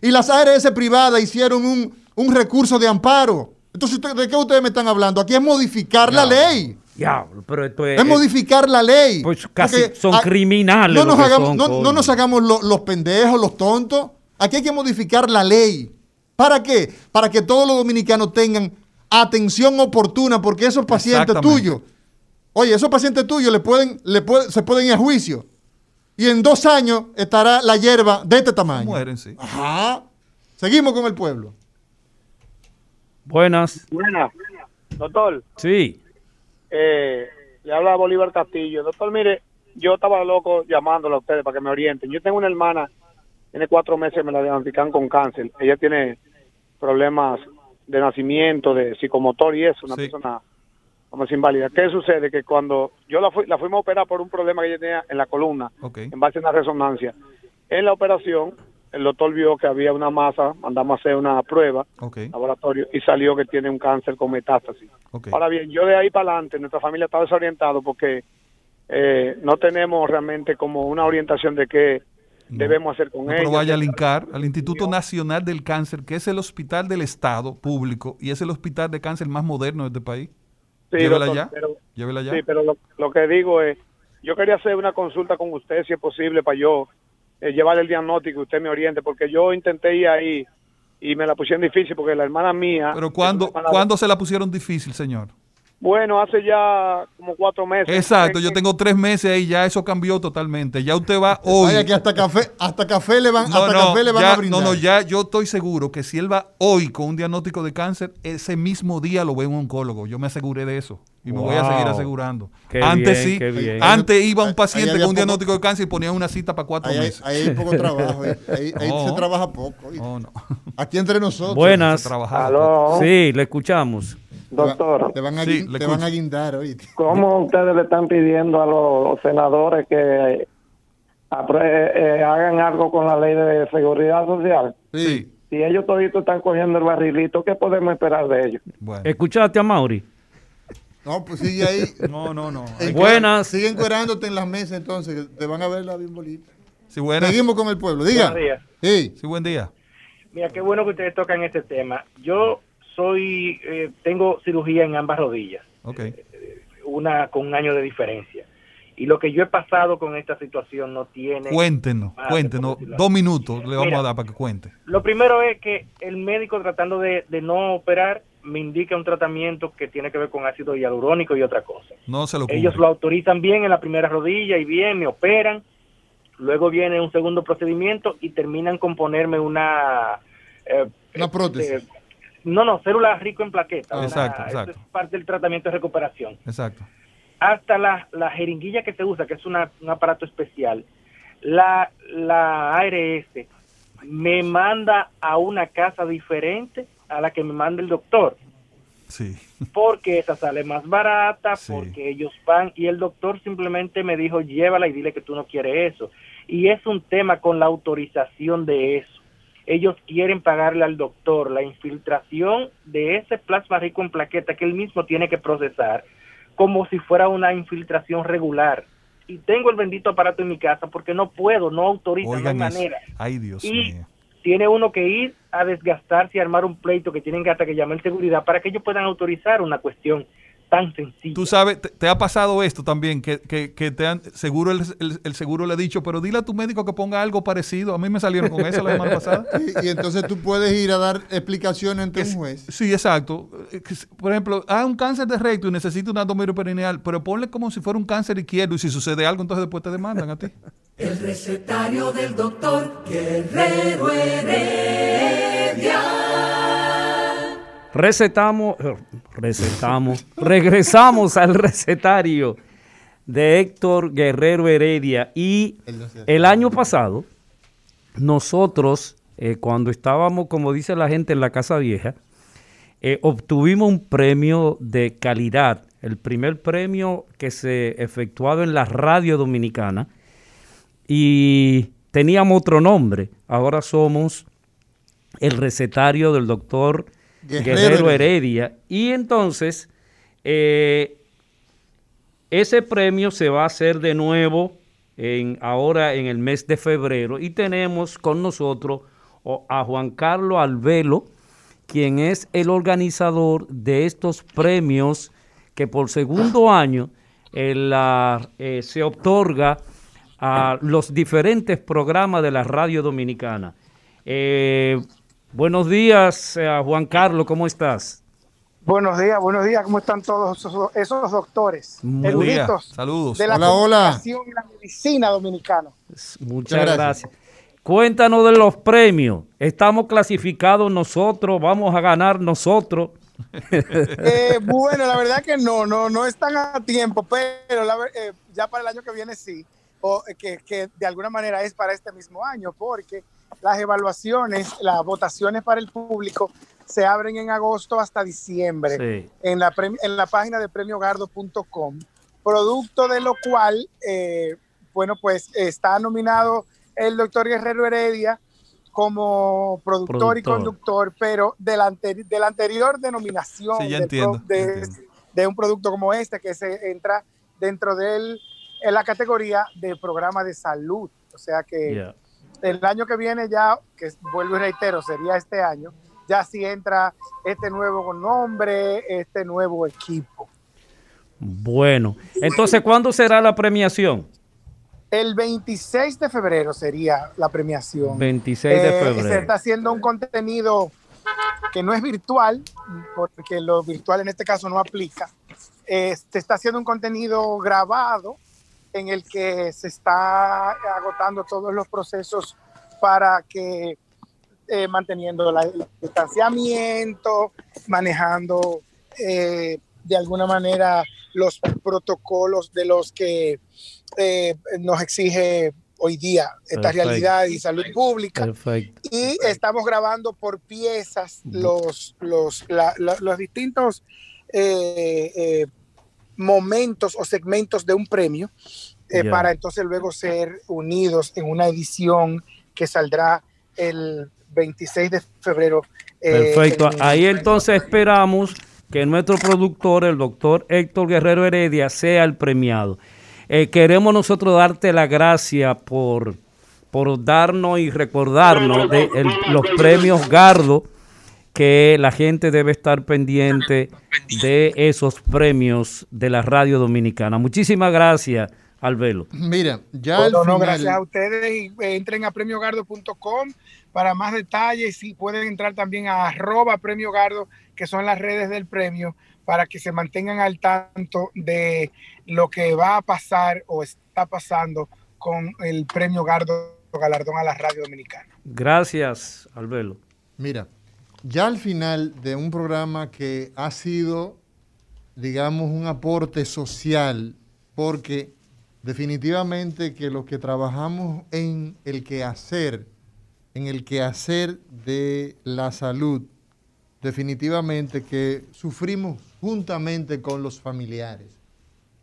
Y las ARS privadas hicieron un, un recurso de amparo. Entonces, ¿usted- ¿de qué ustedes me están hablando? Aquí es modificar la ley. Diablo, pero esto es... Es modificar la ley. Pues casi Porque, son ah, criminales No nos hagamos, son, no, nos hagamos lo- los pendejos, los tontos. Aquí hay que modificar la ley. ¿Para qué? Para que todos los dominicanos tengan atención oportuna, porque esos pacientes tuyos, oye, esos pacientes tuyos le pueden, le puede- se pueden ir a juicio. Y en dos años estará la hierba de este tamaño. Mueren, sí. Ajá. Seguimos con el pueblo. Buenas. Buenas. Doctor, Sí. eh, le habla Bolívar Castillo. Doctor, mire, yo estaba loco llamándole a ustedes para que me orienten. Yo tengo una hermana, tiene cuatro meses, me la diagnostican con cáncer. Ella tiene problemas de nacimiento, de psicomotor y eso, una persona como es inválida. ¿Qué sucede? Que cuando yo la, fui, la fuimos a operar por un problema que ella tenía en la columna, en base a una resonancia, en la operación, el doctor vio que había una masa, mandamos a hacer una prueba, Ok. laboratorio, y salió que tiene un cáncer con metástasis. Ahora bien, yo de ahí para adelante, nuestra familia está desorientado porque eh, no tenemos realmente como una orientación de qué debemos hacer con No, ella. pero vaya al INCAR, al Instituto Nacional del Cáncer, que es el hospital del Estado público y es el hospital de cáncer más moderno de este país. Sí, Llévela doctor, allá. pero- Llévela allá. Sí, pero lo, lo que digo es, yo quería hacer una consulta con usted, si es posible, para yo eh, llevar el diagnóstico y usted me oriente, porque yo intenté ir ahí y me la pusieron difícil, porque la hermana mía... Pero ¿cuándo, es una hermana- ¿cuándo se la pusieron difícil, señor? Bueno, hace ya como cuatro meses. Exacto, yo tengo tres meses ahí, ya eso cambió totalmente. Ya usted va hoy. Vaya que hasta café, hasta café le van, No, hasta no, café le van ya- a brindar. no, no, ya yo estoy seguro que si él va hoy con un diagnóstico de cáncer, ese mismo día lo ve un oncólogo. Yo me aseguré de eso y me voy a seguir asegurando. Qué antes bien, sí, qué bien. antes iba un paciente con un poco- diagnóstico de cáncer y ponía una cita para cuatro Ahí meses. ahí hay poco trabajo. Ahí, ahí- ahí No. se trabaja poco. Aquí entre nosotros. Buenas. Aló. Sí, le escuchamos. Doctor, Te van a, Sí, gui- le te van escucho. a guindar, oíste. ¿cómo ustedes le están pidiendo a los senadores que apre- eh, hagan algo con la ley de seguridad social? Sí. Si ellos toditos están cogiendo el barrilito, ¿qué podemos esperar de ellos? Bueno. ¿Escuchaste a Mauri? No, pues sigue ahí. No, no, no. Buenas. Sigue encuerándote en las mesas entonces, que te van a ver la bien bonita. Sí, buenas. Seguimos con el pueblo. Diga. Buenos días. Sí. Sí, buen día. Mira, qué bueno que ustedes tocan este tema. Yo soy, eh, tengo cirugía en ambas rodillas, Ok. una con un año de diferencia. Y lo que yo he pasado con esta situación no tiene... Cuéntenos, madre, cuéntenos. Dos minutos le vamos Mira. a dar para que cuente. Lo primero es que el médico tratando de, de no operar me indica un tratamiento que tiene que ver con ácido hialurónico y otra cosa. No se lo Ellos lo autorizan bien en la primera rodilla y bien, me operan. Luego viene un segundo procedimiento y terminan con ponerme una... eh, Una prótesis. eh, no, no, célula rico en plaquetas. Una- exacto, eso exacto. es parte del tratamiento de recuperación. Exacto. Hasta la, la jeringuilla que se usa, que es una- un aparato especial, la, la ARS me manda a una casa diferente a la que me manda el doctor Sí. porque esa sale más barata, Sí. porque ellos van y el doctor simplemente me dijo llévala y dile que tú no quieres eso. Y es un tema con la autorización de eso. Ellos quieren pagarle al doctor la infiltración de ese plasma rico en plaqueta que él mismo tiene que procesar como si fuera una infiltración regular. Y tengo el bendito aparato en mi casa porque no puedo, no autoriza, no hay Oigan eso. manera. Ay, Dios Y tiene uno que ir a desgastarse y armar un pleito que tienen que hasta que llamar seguridad para que ellos puedan autorizar una cuestión tan sencilla. Tú sabes, te, te ha pasado esto también, que, que, que te han, seguro el, el- el seguro le ha dicho, pero dile a tu médico que ponga algo parecido. A mí me salieron con eso la semana pasada. Y, y entonces tú puedes ir a dar explicaciones ante un juez. Sí, exacto. Eh, Por ejemplo, ah, un cáncer de recto y necesita una perineal, pero ponle como si fuera un cáncer izquierdo y si sucede algo, entonces después te demandan a ti. El recetario del doctor Guerrero Heredia. Recetamos, eh, recetamos, regresamos al recetario de Héctor Guerrero Heredia. Y el año pasado, nosotros, eh, cuando estábamos, como dice la gente, en la Casa Vieja, eh, obtuvimos un premio de calidad. el primer premio que se efectuado en la radio dominicana y teníamos otro nombre. Ahora somos el recetario del doctor Guerrero Guerrero, Heredia. Y entonces, eh, ese premio se va a hacer de nuevo en, ahora en el mes de febrero. Y tenemos con nosotros a Juan Carlos Albelo, quien es el organizador de estos premios que por segundo año eh, la- eh, se otorga a los diferentes programas de la radio dominicana. Eh, buenos días, eh, Juan Carlos, ¿cómo estás? Buenos días, buenos días. ¿Cómo están todos esos, esos doctores? Muy eruditos bien. Saludos. De la Hola, hola. comunicación y la medicina dominicana. Muchas gracias. Cuéntanos de los premios. Estamos clasificados nosotros, vamos a ganar nosotros. Eh, bueno, la verdad que no, no, no están a tiempo, pero la eh, ya para el año que viene sí, o eh, que, que de alguna manera es para este mismo año, porque las evaluaciones, las votaciones para el público se abren en agosto hasta diciembre Sí. en, la en la página de premiogardo.com, producto de lo cual, eh, bueno, pues está nominado el doctor Guerrero Heredia como productor, y conductor, pero de la, anteri- de la anterior denominación Sí, del de, un producto como este que se entra dentro de la categoría de programa de salud. O sea que. El año que viene ya, que vuelvo y reitero, sería este año, ya sí entra este nuevo nombre, este nuevo equipo. Bueno, entonces, ¿cuándo será la premiación? El 26 de febrero sería la premiación. 26 de Eh, Se febrero. está haciendo un contenido que no es virtual, porque lo virtual en este caso no aplica. Eh, se está haciendo un contenido grabado en el que se está agotando todos los procesos para que eh, manteniendo la- el distanciamiento, manejando eh, de alguna manera los protocolos de los que eh, nos exige hoy día esta realidad y salud pública. Y estamos grabando por piezas los, los, la- la- los distintos eh, momentos o segmentos de un premio eh, para entonces luego ser unidos en una edición que saldrá el 26 de febrero. eh, Perfecto. en- Ahí entonces esperamos que nuestro productor, el doctor Héctor Guerrero Heredia, sea el premiado. Eh, queremos nosotros darte la gracia por, por darnos y recordarnos de el- los premios Gardo, que la gente debe estar pendiente de esos premios de la radio dominicana. Muchísimas gracias, Albelo. Mira, ya Bueno, al no, gracias a ustedes y eh, entren a premiogardo.com para más detalles y pueden entrar también a arroba premio Gardo, que son las redes del premio, para que se mantengan al tanto de lo que va a pasar o está pasando con el premio Gardo Galardón a la Radio Dominicana. Gracias, Albelo. Mira, ya al final de un programa que ha sido, digamos, un aporte social, porque definitivamente que los que trabajamos en el quehacer, en el quehacer de la salud, definitivamente que sufrimos juntamente con los familiares,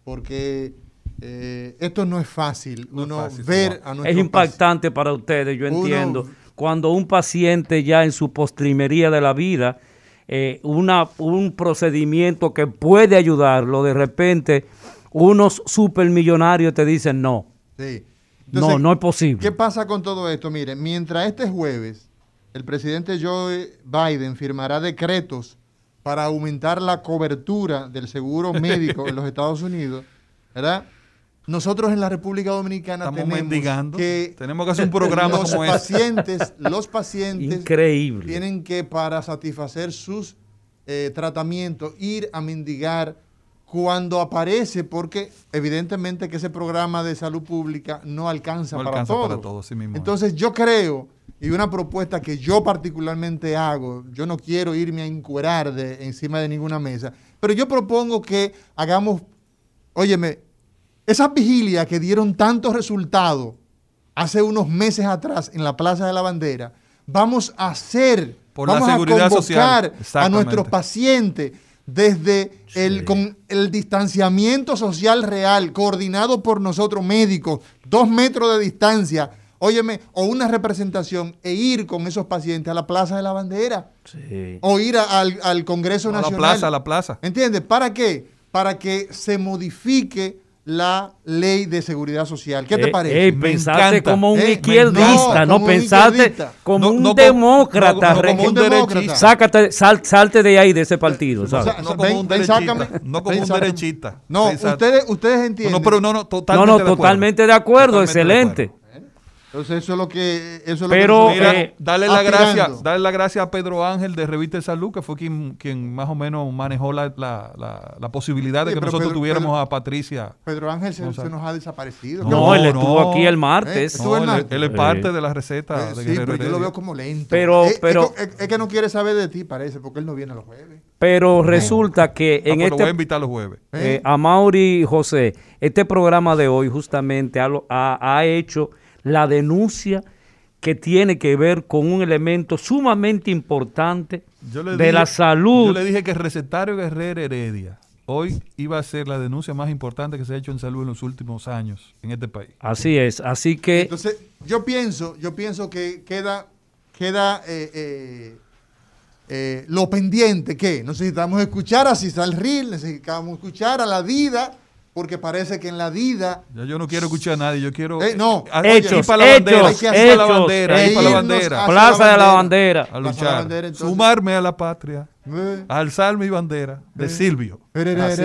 porque eh, esto no es fácil, uno ver a Es nuestros impactante para ustedes, yo Uno- entiendo. Cuando un paciente ya en su postrimería de la vida, eh, una, un procedimiento que puede ayudarlo, de repente unos supermillonarios te dicen no. Sí. no, no es posible. ¿Qué pasa con todo esto? Miren, mientras este jueves el presidente Joe Biden firmará decretos para aumentar la cobertura del seguro médico en los Estados Unidos, ¿verdad? Nosotros en la República Dominicana Estamos tenemos mendigando. que Tenemos que hacer un programa los como este. pacientes, los pacientes Increíble. tienen que para satisfacer sus eh, tratamientos ir a mendigar cuando aparece, porque evidentemente que ese programa de salud pública no alcanza, No para alcanza todo. para todo, así mismo es. Entonces yo creo, y una propuesta que yo particularmente hago, yo no quiero irme a encuerar de, encima de ninguna mesa, pero yo propongo que hagamos, óyeme, esas vigilias que dieron tantos resultados hace unos meses atrás en la Plaza de la Bandera, vamos a hacer, Por la vamos seguridad a social, convocar a nuestros pacientes desde el, con el distanciamiento social real, coordinado por nosotros médicos, dos metros de distancia, óyeme, o una representación, e ir con esos pacientes a la Plaza de la Bandera, Sí. o ir a- al, al Congreso A la Nacional. plaza, a la plaza. ¿Entiendes? ¿Para qué? Para que se modifique la ley de seguridad social. ¿Qué te Eh, parece? eh, pensaste como un Eh, izquierdista, no, como un pensaste izquierdista. como No, un no, demócrata. no, no, como un demócrata. Sácate, sal- salte de ahí, de ese partido. ¿sabes? sa- sa- ven- ven, sácame. No como Ven, un derechista. No, Exacto. ustedes, ustedes entienden. No, pero no, no, No, totalmente no, de acuerdo. totalmente de acuerdo, Totalmente de excelente. Entonces eso es lo que eso es lo Pero, que nosotros eh, Dale la gracia, dale la gracia a Pedro Ángel de Revista de Salud, que fue quien, quien más o menos manejó la, la, la, la posibilidad de Sí, que nosotros Pedro- tuviéramos Pedro- a Patricia. Pedro Ángel se, nos ha desaparecido. No, él estuvo no. aquí el martes. Eh, el No, él, es Sí. parte de la receta Eh, de sí, Guerrero pero yo lo veo como lento. Pero- Eh, es, pero- es- es que no quiere saber de ti, parece, porque él no viene los jueves. Pero resulta que Ah, en pues lo voy a este invitar los jueves. Eh, a Mauri José, este programa de hoy justamente ha, lo- ha- ha hecho la denuncia que tiene que ver con un elemento sumamente importante Yo le de dije- la salud. Yo le dije que el recetario Guerrero Heredia hoy iba a ser la denuncia más importante que se ha hecho en salud en los últimos años en este país. Así es, así que Entonces, yo pienso, yo pienso que queda, queda eh, eh, eh, lo pendiente que necesitamos escuchar a Cisal Ril, necesitamos escuchar a la Dida, porque parece que en la Dida Ya yo no quiero escuchar a nadie, yo quiero Eh, no. a- Hechos, para la bandera, hechos, para la hechos, bandera, ir para la hechos. bandera, Plaza de la Bandera. a la luchar, Bandera, entonces. sumarme a la patria, Eh. a alzar mi bandera de Silvio. Así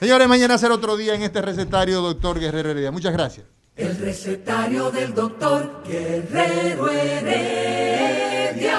Señores, mañana será otro día en este recetario, doctor Guerrero Heredia. Muchas gracias. El recetario del doctor Guerrero Heredia.